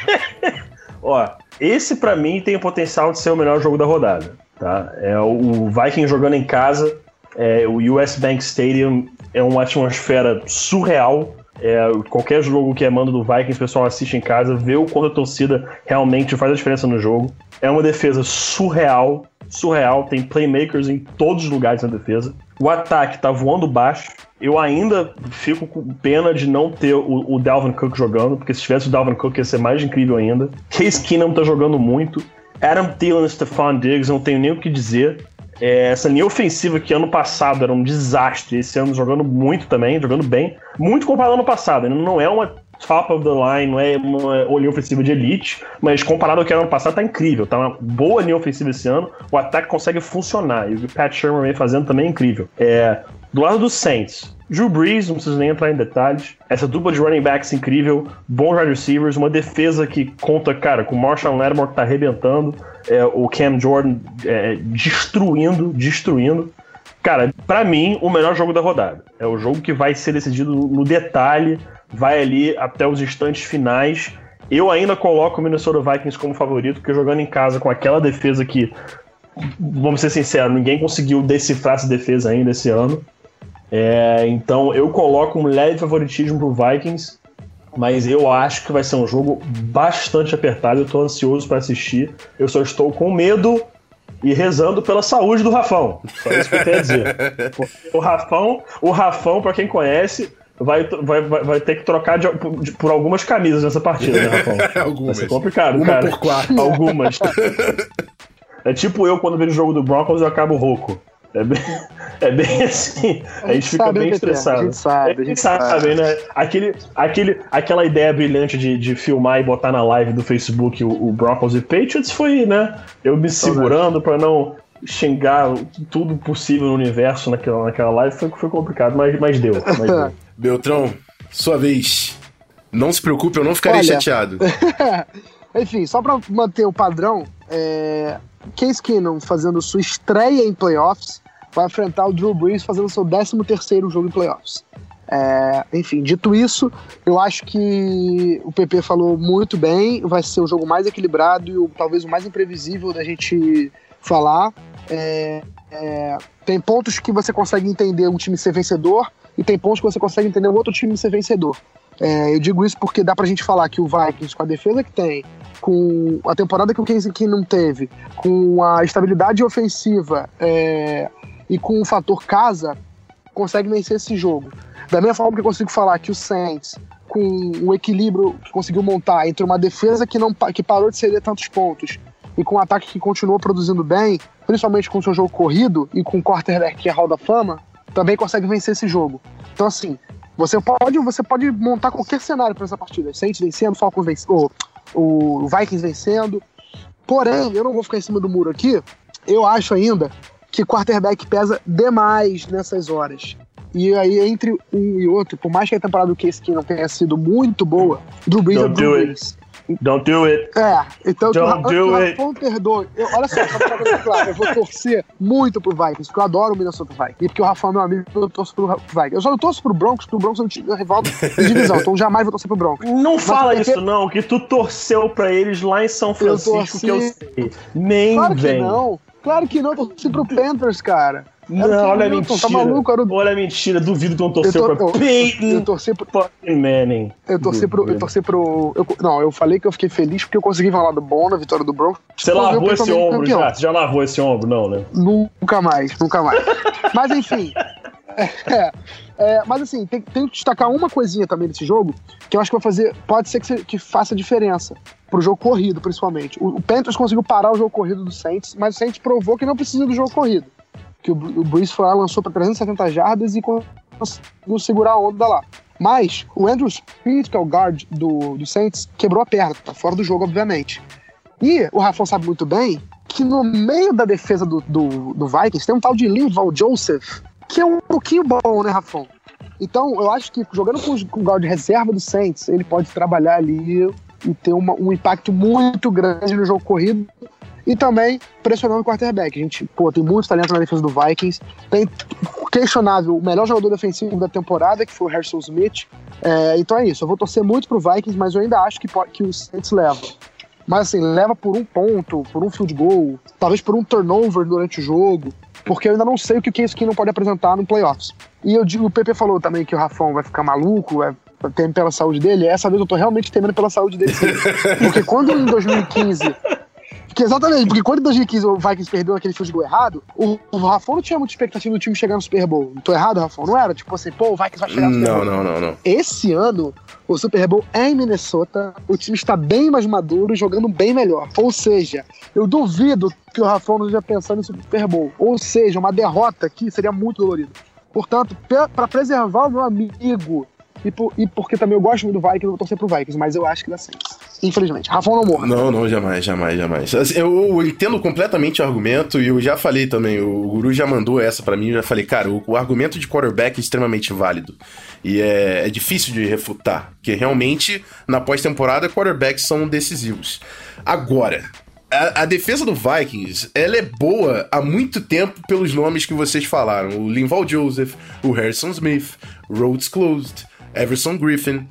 Ó, esse pra mim tem o potencial de ser o melhor jogo da rodada, tá? É o Viking jogando em casa, é, o US Bank Stadium é uma atmosfera surreal. É, qualquer jogo que é mando do Vikings, o pessoal assiste em casa, vê o quanto a torcida realmente faz a diferença no jogo. É uma defesa surreal, surreal, tem playmakers em todos os lugares na defesa. O ataque tá voando baixo. Eu ainda fico com pena de não ter o, o Dalvin Cook jogando, porque se tivesse o Dalvin Cook ia ser mais incrível ainda. Case Keenum tá jogando muito. Adam Thielen e Stephon Diggs, não tenho nem o que dizer. É, essa linha ofensiva que ano passado era um desastre, esse ano jogando muito também, jogando bem. Muito comparado ao ano passado, não é uma top of the line, não é uma linha ofensiva de elite, mas comparado ao que era ano passado, tá incrível. Tá uma boa linha ofensiva esse ano, o ataque consegue funcionar, e o que o Pat Shermer vem fazendo também é incrível. É, do lado dos Saints, Drew Brees, não preciso nem entrar em detalhes. Essa dupla de running backs incrível, bons wide receivers, uma defesa que conta, cara, com o Marshall Lattimore que tá arrebentando, é, o Cam Jordan é, destruindo, destruindo. Cara, pra mim, o melhor jogo da rodada. É o jogo que vai ser decidido no detalhe, vai ali até os instantes finais. Eu ainda coloco o Minnesota Vikings como favorito, porque jogando em casa com aquela defesa que, vamos ser sinceros, ninguém conseguiu decifrar essa defesa ainda esse ano. É, então eu coloco um leve favoritismo pro Vikings, mas eu acho que vai ser um jogo bastante apertado. Eu tô ansioso para assistir. Eu só estou com medo e rezando pela saúde do Rafão. Só isso que eu tenho a dizer. O Rafão, o Rafão, para quem conhece, vai, vai, vai, vai ter que trocar de- por, de- por algumas camisas nessa partida, né? Vai Algumas. ser complicado, Uma cara. por quarto. Algumas. É tipo eu quando vejo o jogo do Broncos eu acabo rouco. É bem, é bem assim. A gente fica sabe, bem né, PT? estressado. A gente sabe, a gente sabe, né? Aquele, aquele, aquela ideia brilhante de, de filmar e botar na live do Facebook o, o Broncos e Patriots foi, né? Eu me segurando pra não. xingar tudo possível no universo naquela, naquela live foi, foi complicado, mas, mas deu. Mas deu. Beltrão, sua vez. Não se preocupe, eu não ficarei Olha. chateado. Enfim, só pra manter o padrão, é... Case Keenum fazendo sua estreia em playoffs vai enfrentar o Drew Brees fazendo seu 13 terceiro jogo em playoffs. É, enfim, dito isso, eu acho que o PP falou muito bem, vai ser o jogo mais equilibrado e o, talvez o mais imprevisível da gente falar. É, é, tem pontos que você consegue entender um time ser vencedor e tem pontos que você consegue entender um outro time ser vencedor. É, eu digo isso porque dá pra gente falar que o Vikings, com a defesa que tem, com a temporada que o Casey não teve, com a estabilidade ofensiva é, e com o fator casa, consegue vencer esse jogo. Da mesma forma que eu consigo falar que o Saints, com o equilíbrio que conseguiu montar entre uma defesa que, não, que parou de ceder tantos pontos e com um ataque que continuou produzindo bem, principalmente com o seu jogo corrido e com o quarterback que é Hall da Fama, também consegue vencer esse jogo. Então, assim, você pode, você pode montar qualquer cenário para essa partida. Saints vencendo, Falcons vencendo, o, o Vikings vencendo. Porém, eu não vou ficar em cima do muro aqui. Eu acho ainda que quarterback pesa demais nessas horas. E aí, entre um e outro, por mais que a temporada do Case não tenha sido muito boa, Drew Brees é do. Don't do it. É, então que o, Don't Ra- que do o perdoe. Eu- olha só, só pra deixar claro, eu vou torcer muito pro Vikings, porque eu adoro o Minnesota Vikings. E porque o Rafael é meu amigo, eu torço pro Vikings. Eu só não torço pro Broncos, porque o Broncos é um time rival de divisão, então jamais vou torcer pro Broncos. Não fala porque- isso, não, que tu torceu pra eles lá em São Francisco, que eu torci- sei. Nem Claro que vem. não. Claro que não, eu torci pro Panthers, cara. Não, Cam olha a mentira. Tá maluco? Era o... Olha a mentira, duvido que não Eu, torceu tor- pra eu, eu Peyton torci pro. Manning. Eu torci pro. Eu torci pro eu- não, eu falei que eu fiquei feliz porque eu consegui falar do bom na vitória do Broncos. Você lavou esse ombro campeão. já? Você já lavou esse ombro, não, né? Nunca mais, nunca mais. mas enfim. é, é, mas assim, tem, tem que destacar uma coisinha também desse jogo, que eu acho que vai fazer. Pode ser que, que faça diferença. Pro jogo corrido, principalmente. O, o Panthers conseguiu parar o jogo corrido do Saints, mas o Saints provou que não precisa do jogo corrido. Que o, o Breeze foi lá, lançou para 370 jardas e conseguiu segurar a onda lá. Mas o Andrew Speed, que é o guard do, do Saints, quebrou a perna, tá fora do jogo, obviamente. E o Rafão sabe muito bem que no meio da defesa do, do, do Vikings tem um tal de Linval Joseph, que é um pouquinho bom, né, Rafão? Então, eu acho que jogando com, com o guard reserva do Saints, ele pode trabalhar ali e ter uma- um impacto muito grande no jogo corrido e também pressionando o quarterback. A gente, pô, tem muito talento na defesa do Vikings. Tem questionável o melhor jogador defensivo da temporada, que foi o Harrison Smith. É, então é isso. Eu vou torcer muito pro Vikings, mas eu ainda acho que, que o Saints leva. Mas assim, leva por um ponto, por um field goal, talvez por um turnover durante o jogo, porque eu ainda não sei o que o Case Keenum pode apresentar no playoffs. E eu digo, o PP falou também que o Rafão vai ficar maluco, vai temer pela saúde dele. Essa vez eu tô realmente temendo pela saúde dele sim. Porque quando em 2015 porque, exatamente, porque quando em 2015 o Vikings perdeu aquele field goal errado, o, o Rafão não tinha muita expectativa do time chegar no Super Bowl. Não tô errado, Rafão? Não era? Tipo assim, pô, o Vikings vai chegar no Super Bowl. não, não, não. Esse ano, o Super Bowl é em Minnesota, o time está bem mais maduro e jogando bem melhor. Ou seja, eu duvido que o Rafão não esteja pensando em Super Bowl. Ou seja, uma derrota aqui seria muito dolorida. Portanto, para preservar o meu amigo e, por- e porque também eu gosto muito do Vikings, eu vou torcer pro Vikings, mas eu acho que dá Saints. Infelizmente. Rafão não morra. Não, não, jamais, jamais, jamais. Assim, Eu, eu entendo completamente o argumento e eu já falei também, o Guru já mandou essa pra mim, eu já falei, cara, o, o argumento de quarterback é extremamente válido. E é, é difícil de refutar, porque realmente, na pós-temporada, quarterbacks são decisivos. Agora, a, a defesa do Vikings, ela é boa há muito tempo pelos nomes que vocês falaram. O Linval Joseph, o Harrison Smith, Rhodes Closed, Everson Griffin.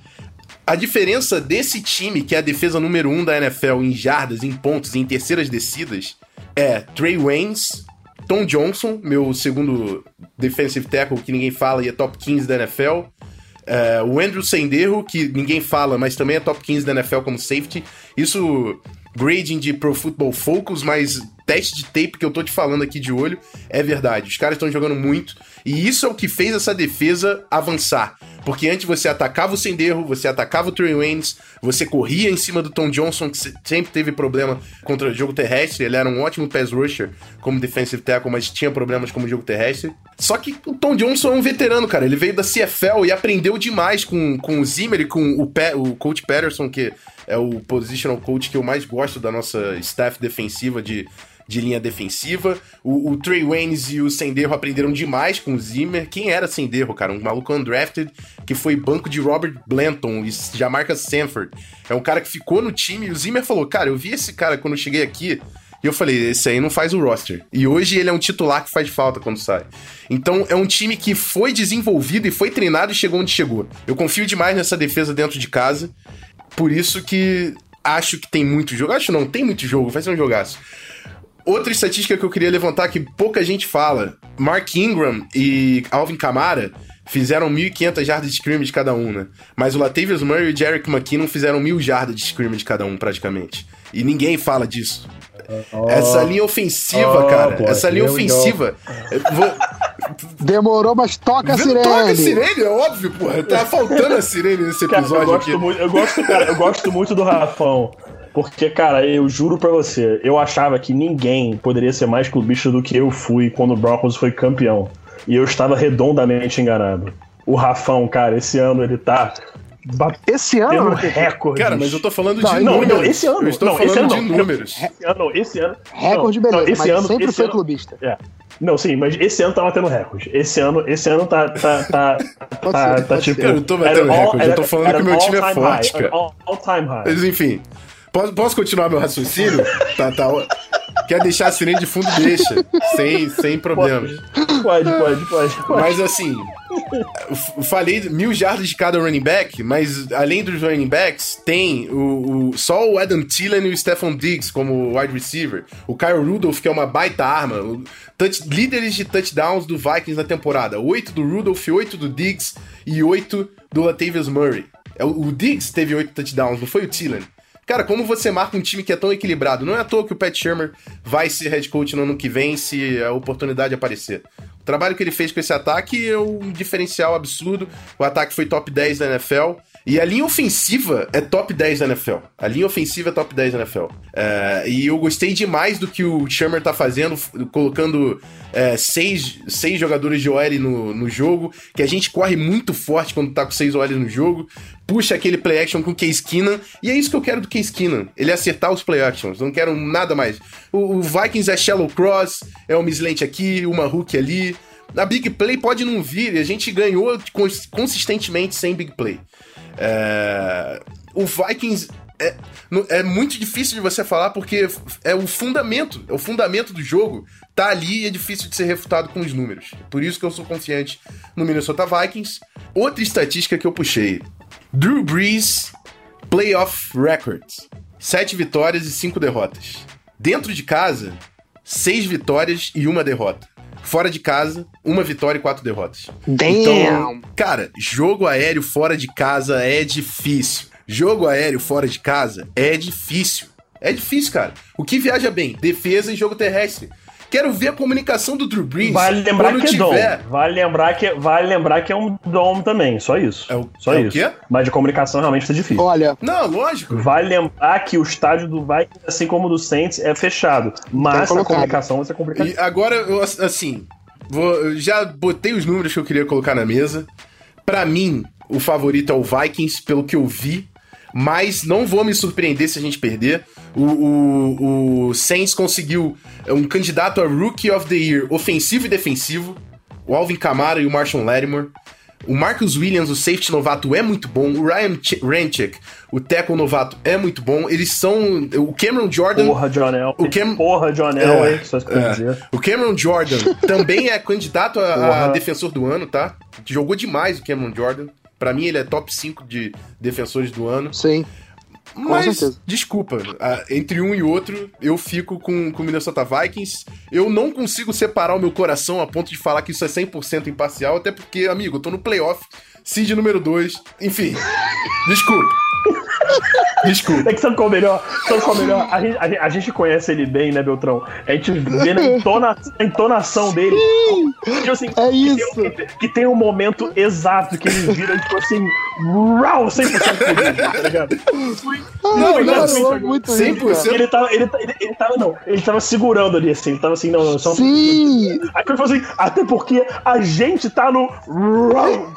A diferença desse time, que é a defesa número 1 um da NFL em jardas, em pontos, em terceiras descidas, é Trey Waynes, Tom Johnson, meu segundo defensive tackle que ninguém fala e é top 15 da NFL. É, o Andrew Senderro, que ninguém fala, mas também é top 15 da NFL como safety. Isso grading de Pro Football Focus, mas teste de tape que eu tô te falando aqui de olho é verdade. Os caras estão jogando muito e isso é o que fez essa defesa avançar. Porque antes você atacava o Senderro, você atacava o Trey Waynes, você corria em cima do Tom Johnson, que se- sempre teve problema contra o jogo terrestre. Ele era um ótimo pass rusher como defensive tackle, mas tinha problemas como jogo terrestre. Só que o Tom Johnson é um veterano, cara. Ele veio da CFL e aprendeu demais com, com o Zimmer e com o, o coach Patterson, que é o positional coach que eu mais gosto da nossa staff defensiva de, de linha defensiva. O, o Trey Waynes e o Senderro aprenderam demais com o Zimmer. Quem era Senderro, cara? Um maluco undrafted que foi banco de Robert Blanton e Jamarca Sanford. É um cara que ficou no time e o Zimmer falou: Cara, eu vi esse cara quando eu cheguei aqui. E eu falei, esse aí não faz o roster. E hoje ele é um titular que faz falta quando sai. Então é um time que foi desenvolvido e foi treinado e chegou onde chegou. Eu confio demais nessa defesa dentro de casa. Por isso que acho que tem muito jogo. Acho não, tem muito jogo, vai ser um jogaço. Outra estatística que eu queria levantar que pouca gente fala: Mark Ingram e Alvin Kamara fizeram 1.500 jardas de scrimmage cada um, né? Mas o Latavius Murray e o Jerick McKinnon fizeram 1.000 jardas de scrimmage cada um, praticamente. E ninguém fala disso. Oh, essa linha ofensiva, oh, cara. Pô, essa linha ofensiva. Vou... Demorou, mas toca a sirene. Toca a sirene, é óbvio, porra. Tá faltando a sirene nesse episódio cara, eu gosto aqui. Muito, eu, gosto, cara, eu gosto muito do Rafão. Porque, cara, eu juro pra você, eu achava que ninguém poderia ser mais clubista do que eu fui quando o Broncos foi campeão. E eu estava redondamente enganado. O Rafão, cara, esse ano ele tá esse ano tendo recorde. Cara, mas eu tô falando de não, números. Não, esse ano. Eu estou não, falando esse ano, de números. Esse ano, esse ano. Recorde, beleza. Não, esse mas ano, sempre esse foi ano, clubista. É. Não, sim, mas esse ano tá batendo recorde. Esse ano, esse ano tá. tá, tá, tá, tá tipo. Eu não tô batendo recorde, eu tô falando que o meu time é forte, high, cara. All, all time high. Mas enfim. Posso, posso continuar meu raciocínio? tá, tá. Quer deixar a sirene de fundo, deixa. Sem, sem problemas. Pode, pode, pode, pode. Mas assim, falei mil jardas de cada running back, mas além dos running backs, tem o, o só o Adam Thielen e o Stephon Diggs como wide receiver. O Kyle Rudolph, que é uma baita arma. O, touch, líderes de touchdowns do Vikings na temporada. Oito do Rudolph, oito do Diggs e oito do Latavius Murray. É, o Diggs teve oito touchdowns, não foi o Thielen. Cara, como você marca um time que é tão equilibrado? Não é à toa que o Pat Shermer vai ser head coach no ano que vem se a oportunidade aparecer. O trabalho que ele fez com esse ataque é um diferencial absurdo. O ataque foi top 10 da NFL. E a linha ofensiva é top 10 da NFL. A linha ofensiva é top 10 da NFL. É, e eu gostei demais do que o Shermer tá fazendo, colocando é, seis, seis jogadores de OL no, no jogo, que a gente corre muito forte quando tá com seis OL no jogo, puxa aquele play action com o Case Keenan, e é isso que eu quero do Case Keenan, ele acertar os play actions, não quero nada mais. O, o Vikings é shallow cross, é uma slant aqui, uma hook ali, a big play pode não vir, a gente ganhou consistentemente sem big play. É... O Vikings é, é muito difícil de você falar porque é o fundamento, é o fundamento do jogo, tá ali e é difícil de ser refutado com os números. Por isso que eu sou confiante no Minnesota Vikings. Outra estatística que eu puxei: Drew Brees Playoff Records: sete vitórias e cinco derrotas. Dentro de casa, seis vitórias e uma derrota. Fora de casa, uma vitória e quatro derrotas. Damn. Então, cara, jogo aéreo fora de casa é difícil. Jogo aéreo fora de casa é difícil. É difícil, cara. O que viaja bem? Defesa e jogo terrestre. Quero ver a comunicação do Drew Brees. Vale lembrar que é tiver... dom. Vale lembrar que, vale lembrar que é um dom também, só isso. É o, só é isso. O quê? Mas de comunicação realmente é difícil. Olha. Não, lógico. Vale lembrar que o estádio do Vikings, assim como o do Saints, é fechado. Mas a comunicação vai ser complicada. E agora, eu, assim, vou, eu já botei os números que eu queria colocar na mesa. Para mim, o favorito é o Vikings, pelo que eu vi mas não vou me surpreender se a gente perder. O, o, o Saints conseguiu um candidato a Rookie of the Year ofensivo e defensivo, o Alvin Kamara e o Marshall Lattimore. O Marcus Williams, o safety novato, é muito bom. O Ryan Ranchek, o tackle novato, é muito bom. Eles são. O Cameron Jordan. Porra, John El. O Cam... Porra, John El, é, só é. dizer. O Cameron Jordan também é candidato a, a defensor do ano, tá? Jogou demais o Cameron Jordan. Para mim, ele é top 5 de defensores do ano. Sim. Mas, desculpa, entre um e outro, eu fico com o Minnesota Vikings. Eu não consigo separar o meu coração a ponto de falar que isso é 100% imparcial, até porque, amigo, eu tô no playoff, seed número 2. Enfim, desculpa. Desculpa. É que sabe qual é o melhor? Sabe qual é o melhor? A gente, a, a gente, conhece ele bem, né, Beltrão? A gente vê na entona, entonação dele. Tipo assim, é isso. Que tem, que tem, um momento exato que ele vira, tipo assim, rau, 100% feliz, tá ligado? Não, não, não, não muito 100%. Ele tava, ele, ele, ele, tava, não, ele tava segurando ali, assim, ele tava assim, não, só Sim! Aí ele falou assim, até porque a gente tá no rau,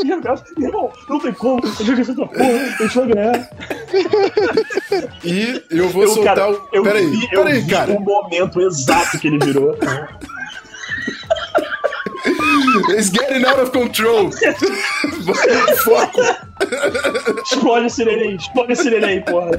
Irmão, não tem como, eu joguei essa porra, a gente vai ganhar. E eu vou Eu, soltar cara, o. eu Peraí, vi, eu peraí, vi cara. o momento exato que ele virou. It's getting out of control. Foco. Explode esse neném, explode esse neném, porra.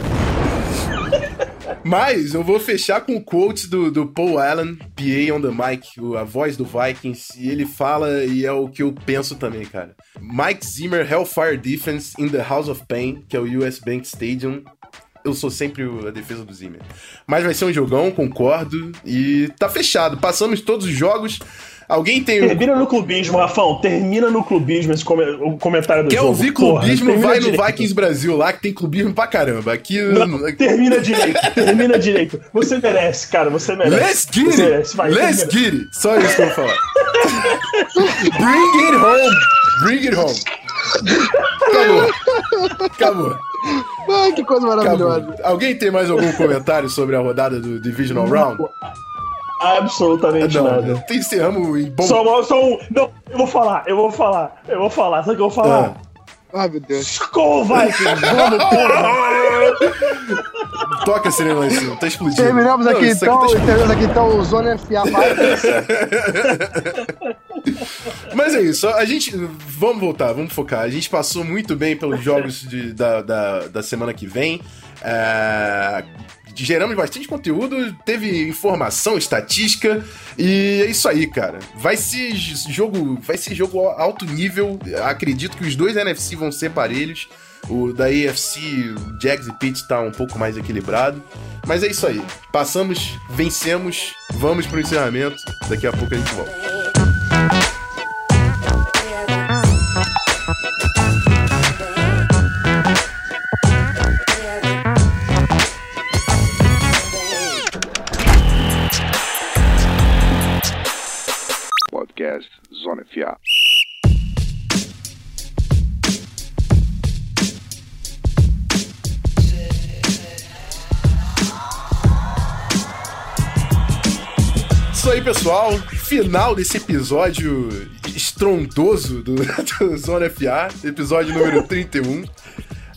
Mas eu vou fechar com o quote do, do Paul Allen, PA on the mic, a voz do Vikings, e ele fala, e é o que eu penso também, cara. Mike Zimmer, Hellfire Defense in the House of Pain, que é o US Bank Stadium. Eu sou sempre a defesa do Zimmer. Mas vai ser um jogão, concordo, e tá fechado. Passamos todos os jogos. Alguém tem Termina no clubismo, Rafão. Termina no clubismo esse come- o comentário do Quer jogo. ouvir porra. clubismo, Termina vai no direito. Vikings Brasil lá, que tem clubismo pra caramba. Aqui. Não, termina direito, termina direito. Você merece, cara, você merece. Let's get Você it! merece, vai, Let's termina. get it! Só isso que eu vou falar. Bring it home! Bring it home! Acabou. Acabou. Ai, que coisa maravilhosa. Acabou. Alguém tem mais algum comentário sobre a rodada do Divisional Round? Absolutamente Não, nada. encerramos em bom. Só, só um. Não, eu vou falar, eu vou falar, eu vou falar. Sabe o que eu vou falar? Ai, meu Deus. Skol Vikings! Vamos, porra! Toca a sirene lá em cima, tá explodindo. Terminamos Não, aqui isso então, tá terminamos aqui então o Zona FA Vikings. Mas é isso, a gente. Vamos voltar, vamos focar. A gente passou muito bem pelos jogos de- da, da, da semana que vem. É, geramos bastante conteúdo, teve informação, estatística. E é isso aí, cara. Vai ser jogo. Vai ser jogo alto nível. Acredito que os dois NFC vão ser parelhos. O da AFC, Jags e Pitts tá um pouco mais equilibrado. Mas é isso aí. Passamos, vencemos, vamos pro encerramento. Daqui a pouco a gente volta. Pessoal. Final desse episódio estrondoso do, do Zona FA, episódio número 31.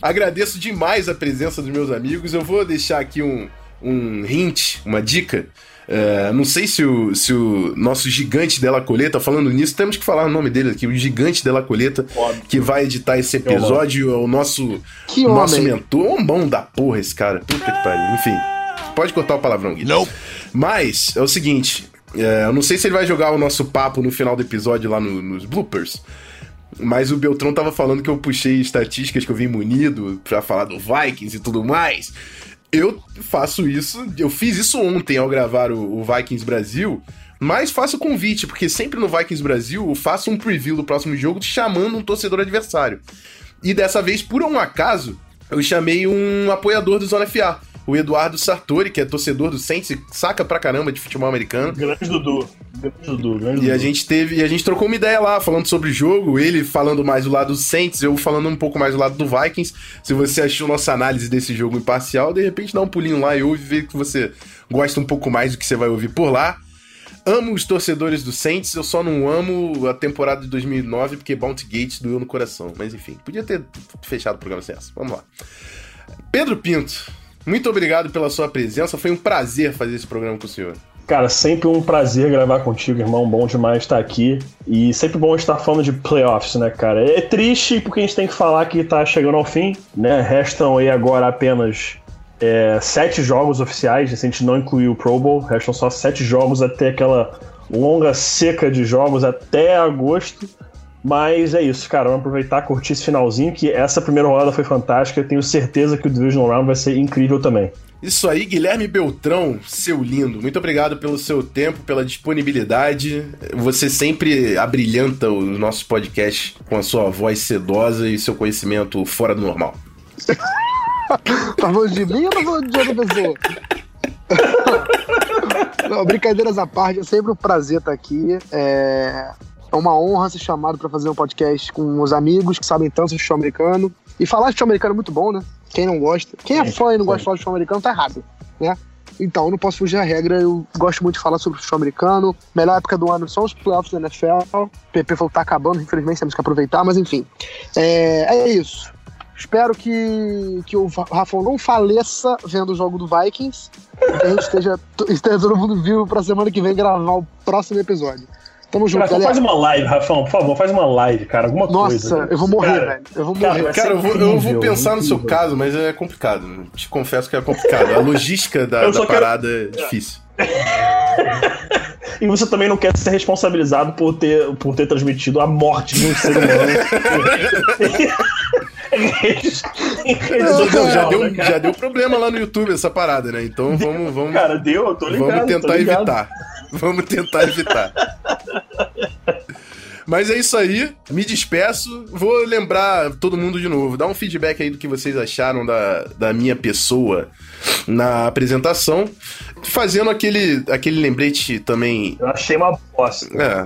Agradeço demais a presença dos meus amigos. Eu vou deixar aqui um, um hint, uma dica. É, não sei se o, se o nosso gigante Della Coleta, falando nisso, temos que falar o nome dele aqui, o gigante Della Coleta, Óbvio. que vai editar esse episódio, é o nosso, Que nosso homem. mentor. Um bom da porra esse cara. Puta que pariu. Enfim, pode cortar o palavrão, Gui. Não. Mas é o seguinte, é, eu não sei se ele vai jogar o nosso papo no final do episódio lá no- nos bloopers. Mas o Beltrão tava falando que eu puxei estatísticas que eu vim munido pra falar do Vikings e tudo mais. Eu faço isso, eu fiz isso ontem ao gravar o, o Vikings Brasil, mas faço convite, porque sempre no Vikings Brasil eu faço um preview do próximo jogo chamando um torcedor adversário. E dessa vez, por um acaso, eu chamei um apoiador do Zona FA, o Eduardo Sartori, que é torcedor do Saints saca pra caramba de futebol americano. Grande Dudu. Grande Dudu, grande E a Dudu. gente teve, e a gente trocou uma ideia lá, falando sobre o jogo, ele falando mais do lado do Saints, eu falando um pouco mais do lado do Vikings. Se você achou nossa análise desse jogo imparcial, de repente dá um pulinho lá e ouve ver que você gosta um pouco mais do que você vai ouvir por lá. Amo os torcedores do Saints, eu só não amo a temporada de 2009 porque Bounty Gates doeu no coração. Mas enfim, podia ter fechado o programa sem essa. Vamos lá. Pedro Pinto, muito obrigado pela sua presença. Foi um prazer fazer esse programa com o senhor. Cara, sempre um prazer gravar contigo, irmão. Bom demais estar aqui. E sempre bom estar falando de playoffs, né, cara? É triste porque a gente tem que falar que tá chegando ao fim, né? Restam aí agora apenas é, sete jogos oficiais, se a gente não incluir o Pro Bowl. Restam só sete jogos até aquela longa seca de jogos até agosto. Mas é isso, cara. Vamos aproveitar, curtir esse finalzinho, que essa primeira rodada foi fantástica. Eu tenho certeza que o Divisional Round vai ser incrível também. Isso aí, Guilherme Beltrão, seu lindo. Muito obrigado pelo seu tempo, pela disponibilidade. Você sempre abrilhanta os nossos podcasts com a sua voz sedosa e seu conhecimento fora do normal. Tá falando de mim ou tá falando de outra pessoa? Não, brincadeiras à parte, é sempre um prazer estar aqui. É, é uma honra ser chamado para fazer um podcast com os amigos que sabem tanto de futebol americano. E falar de futebol americano é muito bom, né? Quem não gosta. Quem é fã e não gosta de falar de futebol americano tá errado, né? Então, eu não posso fugir da regra, eu gosto muito de falar sobre futebol americano. Melhor época do ano são os playoffs da NFL. O PP falou que tá acabando, infelizmente temos que aproveitar, mas enfim. É, é isso. Espero que, que o Rafão não faleça vendo o jogo do Vikings. E que a gente esteja, esteja todo mundo vivo pra semana que vem gravar o próximo episódio. Tamo junto, faz uma live, Rafão, por favor, faz uma live, cara. Alguma coisa. Nossa, eu vou morrer, Cara, velho. Eu vou cara, morrer. ser Cara, eu vou, eu incrível, vou pensar no seu incrível. caso, mas é complicado. Te confesso que é complicado. A logística da, Eu da quero- parada é difícil. E você também não quer ser responsabilizado por ter, por ter transmitido a morte de um ser humano. Não, já, deu, né, cara? já deu problema lá no YouTube essa parada, né? Então vamos, vamos, Cara, deu, eu tô ligado. vamos tentar ligado. evitar. Vamos tentar evitar. Mas é isso aí, me despeço. Vou lembrar todo mundo de novo. Dá um feedback aí do que vocês acharam da, da minha pessoa na apresentação. Fazendo aquele, aquele lembrete também. Eu achei uma bosta. É.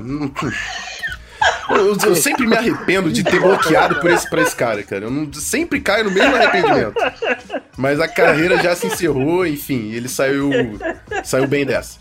Eu, eu sempre me arrependo de ter bloqueado por esse, pra esse cara, cara. Eu não- sempre caio no mesmo arrependimento. Mas a carreira já se encerrou, enfim, ele saiu, saiu bem dessa.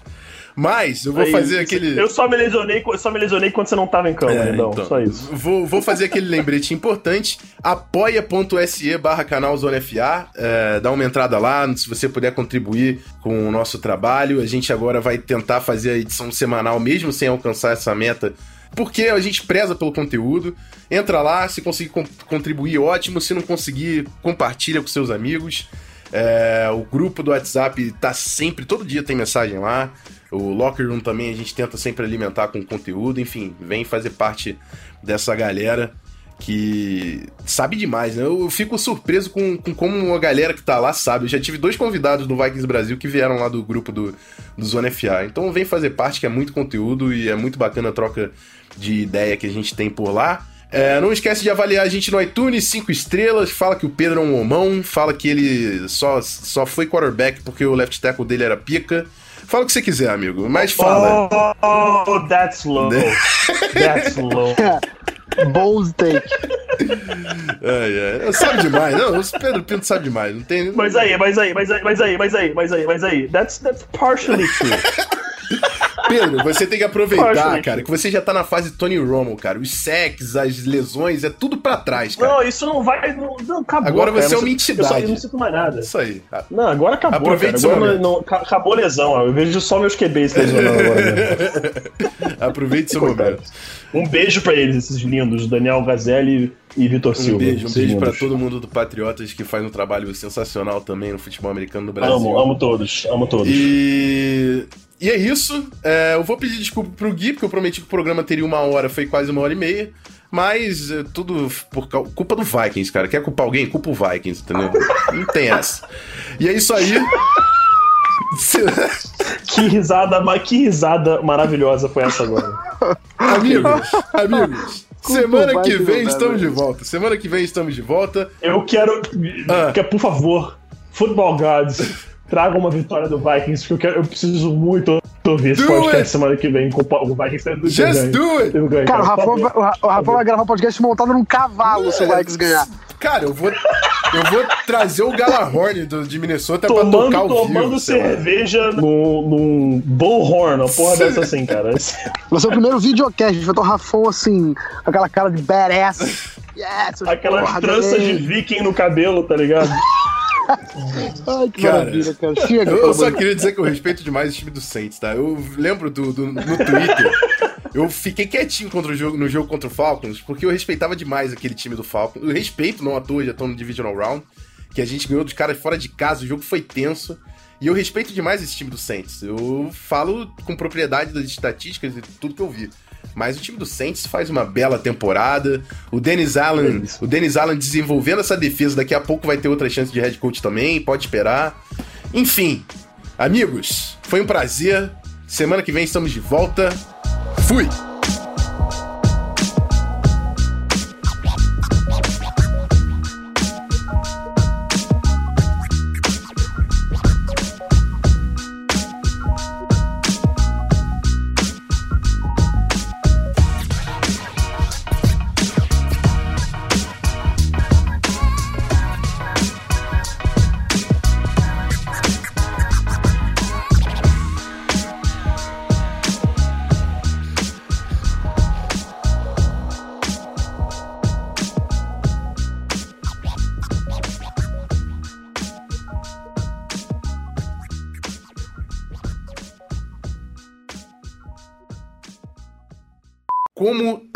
Mas eu vou Aí, fazer aquele. Eu só me lesionei, eu só me lesionei quando você não tava em campo, É, então, então, só isso. Vou, vou fazer aquele lembrete importante. apoia.se barra canal Zona FA. É, dá uma entrada lá, se você puder contribuir com o nosso trabalho. A gente agora vai tentar fazer a edição semanal, mesmo sem alcançar essa meta, porque a gente preza pelo conteúdo. Entra lá, se conseguir con- contribuir, ótimo. Se não conseguir, compartilha com seus amigos. É, o grupo do WhatsApp tá sempre, todo dia tem mensagem lá. O Locker Room também a gente tenta sempre alimentar com conteúdo. Enfim, vem fazer parte dessa galera que sabe demais, né? Eu fico surpreso com, com como a galera que tá lá sabe. Eu já tive dois convidados do Vikings Brasil que vieram lá do grupo do, do Zona FA. Então vem fazer parte, que é muito conteúdo e é muito bacana a troca de ideia que a gente tem por lá. É, não esquece de avaliar a gente no iTunes, 5 estrelas. Fala que o Pedro é um homão. Fala que ele só, só foi quarterback porque o left tackle dele era pica. Fala o que você quiser, amigo. Mas fala. Oh, that's low. That's low. Bold take. É, é, sabe demais. Não, o Pedro Pinto sabe demais. Não tem. Mas aí, mas aí, mas aí, mas aí, mas aí, mas aí, mas aí. That's, that's partially true. Pedro, você tem que aproveitar, cara, que você já tá na fase Tony Romo, cara. Os sacks, as lesões, é tudo pra trás, cara. Não, isso não vai. Não, não, acabou. Agora cara. você é uma Eu entidade. só- Eu não sinto mais nada. Isso aí. Não, agora acabou. Aproveite cara. seu Agora momento. não, não- ca- acabou a lesão. Eu vejo só meus QBs lesionando agora. mesmo. Aproveite seu momento. Um beijo pra eles, esses lindos, Daniel Gazelli e Vitor Um Silva. beijo, um beijo pra lindos. todo mundo do Patriotas que faz um trabalho sensacional também no futebol americano no Brasil. Amo, amo todos, amo todos. E... e é isso. É, eu vou pedir desculpa pro Gui, porque eu prometi que o programa teria uma hora, foi quase uma hora e meia. Mas é, tudo por culpa do Vikings, cara. Quer culpar alguém? Culpa o Vikings, entendeu? Não tem essa. E é isso aí. Que risada, que risada maravilhosa foi essa agora. amigos, amigos. Semana o que vem né, estamos de volta. Semana que vem estamos de volta. Eu quero Ah. que, por favor, Football Gods, traga uma vitória do Vikings, porque eu, quero, eu preciso muito ouvir esse Do podcast it! semana que vem com o o Vikings tendo Just ganho. do it! Ganho, Cara, o por Rafão, favor. vai, o Ra- o Rafão vai gravar um podcast montado num cavalo se o Vikings ganhar. Cara, eu vou, eu vou trazer o Galahorn do, de Minnesota pra Tomando, tocar o tomando vivo, lá. cerveja num, num bullhorn, uma porra dessa assim, cara. Vai ser o primeiro videocast, a gente vai ter o Rafão assim, com aquela cara de badass. Yes, Aquelas porra, tranças de viking no cabelo, tá ligado? Ai, que Cara, maravilha, cara. Chega, Eu, eu só queria dizer que eu respeito demais o time do Saints, tá? Eu lembro do, do- no Twitter, eu fiquei quietinho contra o jogo, no jogo contra o Falcons, porque eu respeitava demais aquele time do Falcons. Eu respeito, não à toa, já estão no Divisional Round, que a gente ganhou dos caras fora de casa, o jogo foi tenso. E eu respeito demais esse time do Saints. Eu falo com propriedade das estatísticas e tudo que eu vi. Mas o time do Saints faz uma bela temporada. O Dennis Allen, o Dennis Allen desenvolvendo essa defesa, daqui a pouco vai ter outra chance de head coach também, pode esperar. Enfim, amigos, foi um prazer. Semana que vem estamos de volta. Fui!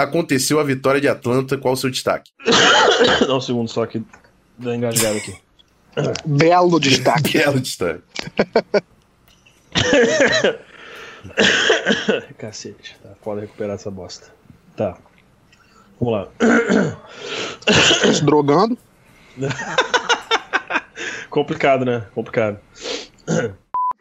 Aconteceu a vitória de Atlanta? Qual o seu destaque? Dá um segundo só que dá engasgado aqui. Belo destaque. Belo destaque. Cacete, tá foda recuperar essa bosta. Tá. Vamos lá. Se drogando. Complicado, né? Complicado.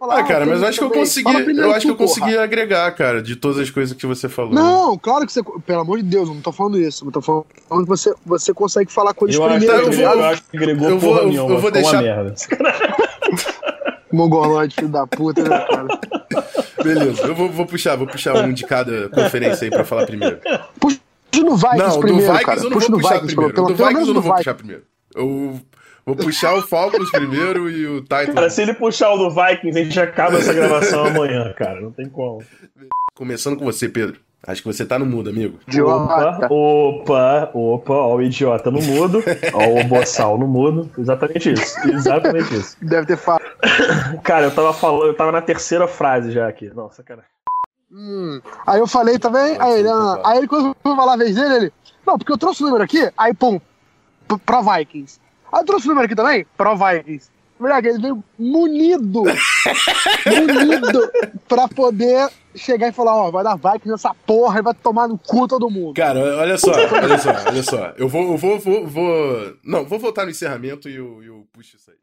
Ah, cara, mas eu acho que eu consegui. Eu acho que eu consegui agregar, cara, de todas as coisas que você falou. Não, claro que você. Pelo amor de Deus, eu não tô falando isso. Eu tô falando que você, você consegue falar coisas Eu acho, primeiro, eu tá vou- eu acho que agregou eu vou- porra eu- nenhuma. eu vou deixar- merda. Mongoloide, filho da puta, né, cara? Beleza, eu vou, vou puxar, vou puxar um de cada conferência aí pra falar primeiro. Puxa no Vikings Não, do primeiro, Vikings cara. eu não Puxa vou puxar Vikings, primeiro. pelo, do pelo Vikings eu não do vou Vikings. puxar primeiro. Eu vou puxar o Falcons primeiro e o Titans. Cara, se ele puxar o do Vikings, a gente acaba essa gravação amanhã, cara. Não tem como. Começando com você, Pedro. Acho que você tá no mudo, amigo. Idiota. Opa, opa, opa, ó o idiota no mudo, ó o boçal no mudo. Exatamente isso. Exatamente isso. Deve ter falado. Cara, eu tava falando, eu tava na terceira frase já aqui. Nossa, cara. Hum. Aí eu falei também, aí ele, ah, aí ele quando foi falar a vez dele, ele. Não, porque eu trouxe o número aqui, aí pum, p- pro Vikings. Aí eu trouxe o número aqui também, pro Vikings. Moleque, ele veio munido, munido, pra poder chegar e falar, ó, vai dar Vikings nessa porra e vai tomar no cu todo mundo. Cara, olha só, olha só, olha só. Eu vou, eu vou, vou, vou. Não, vou voltar no encerramento e eu, eu puxo isso aí.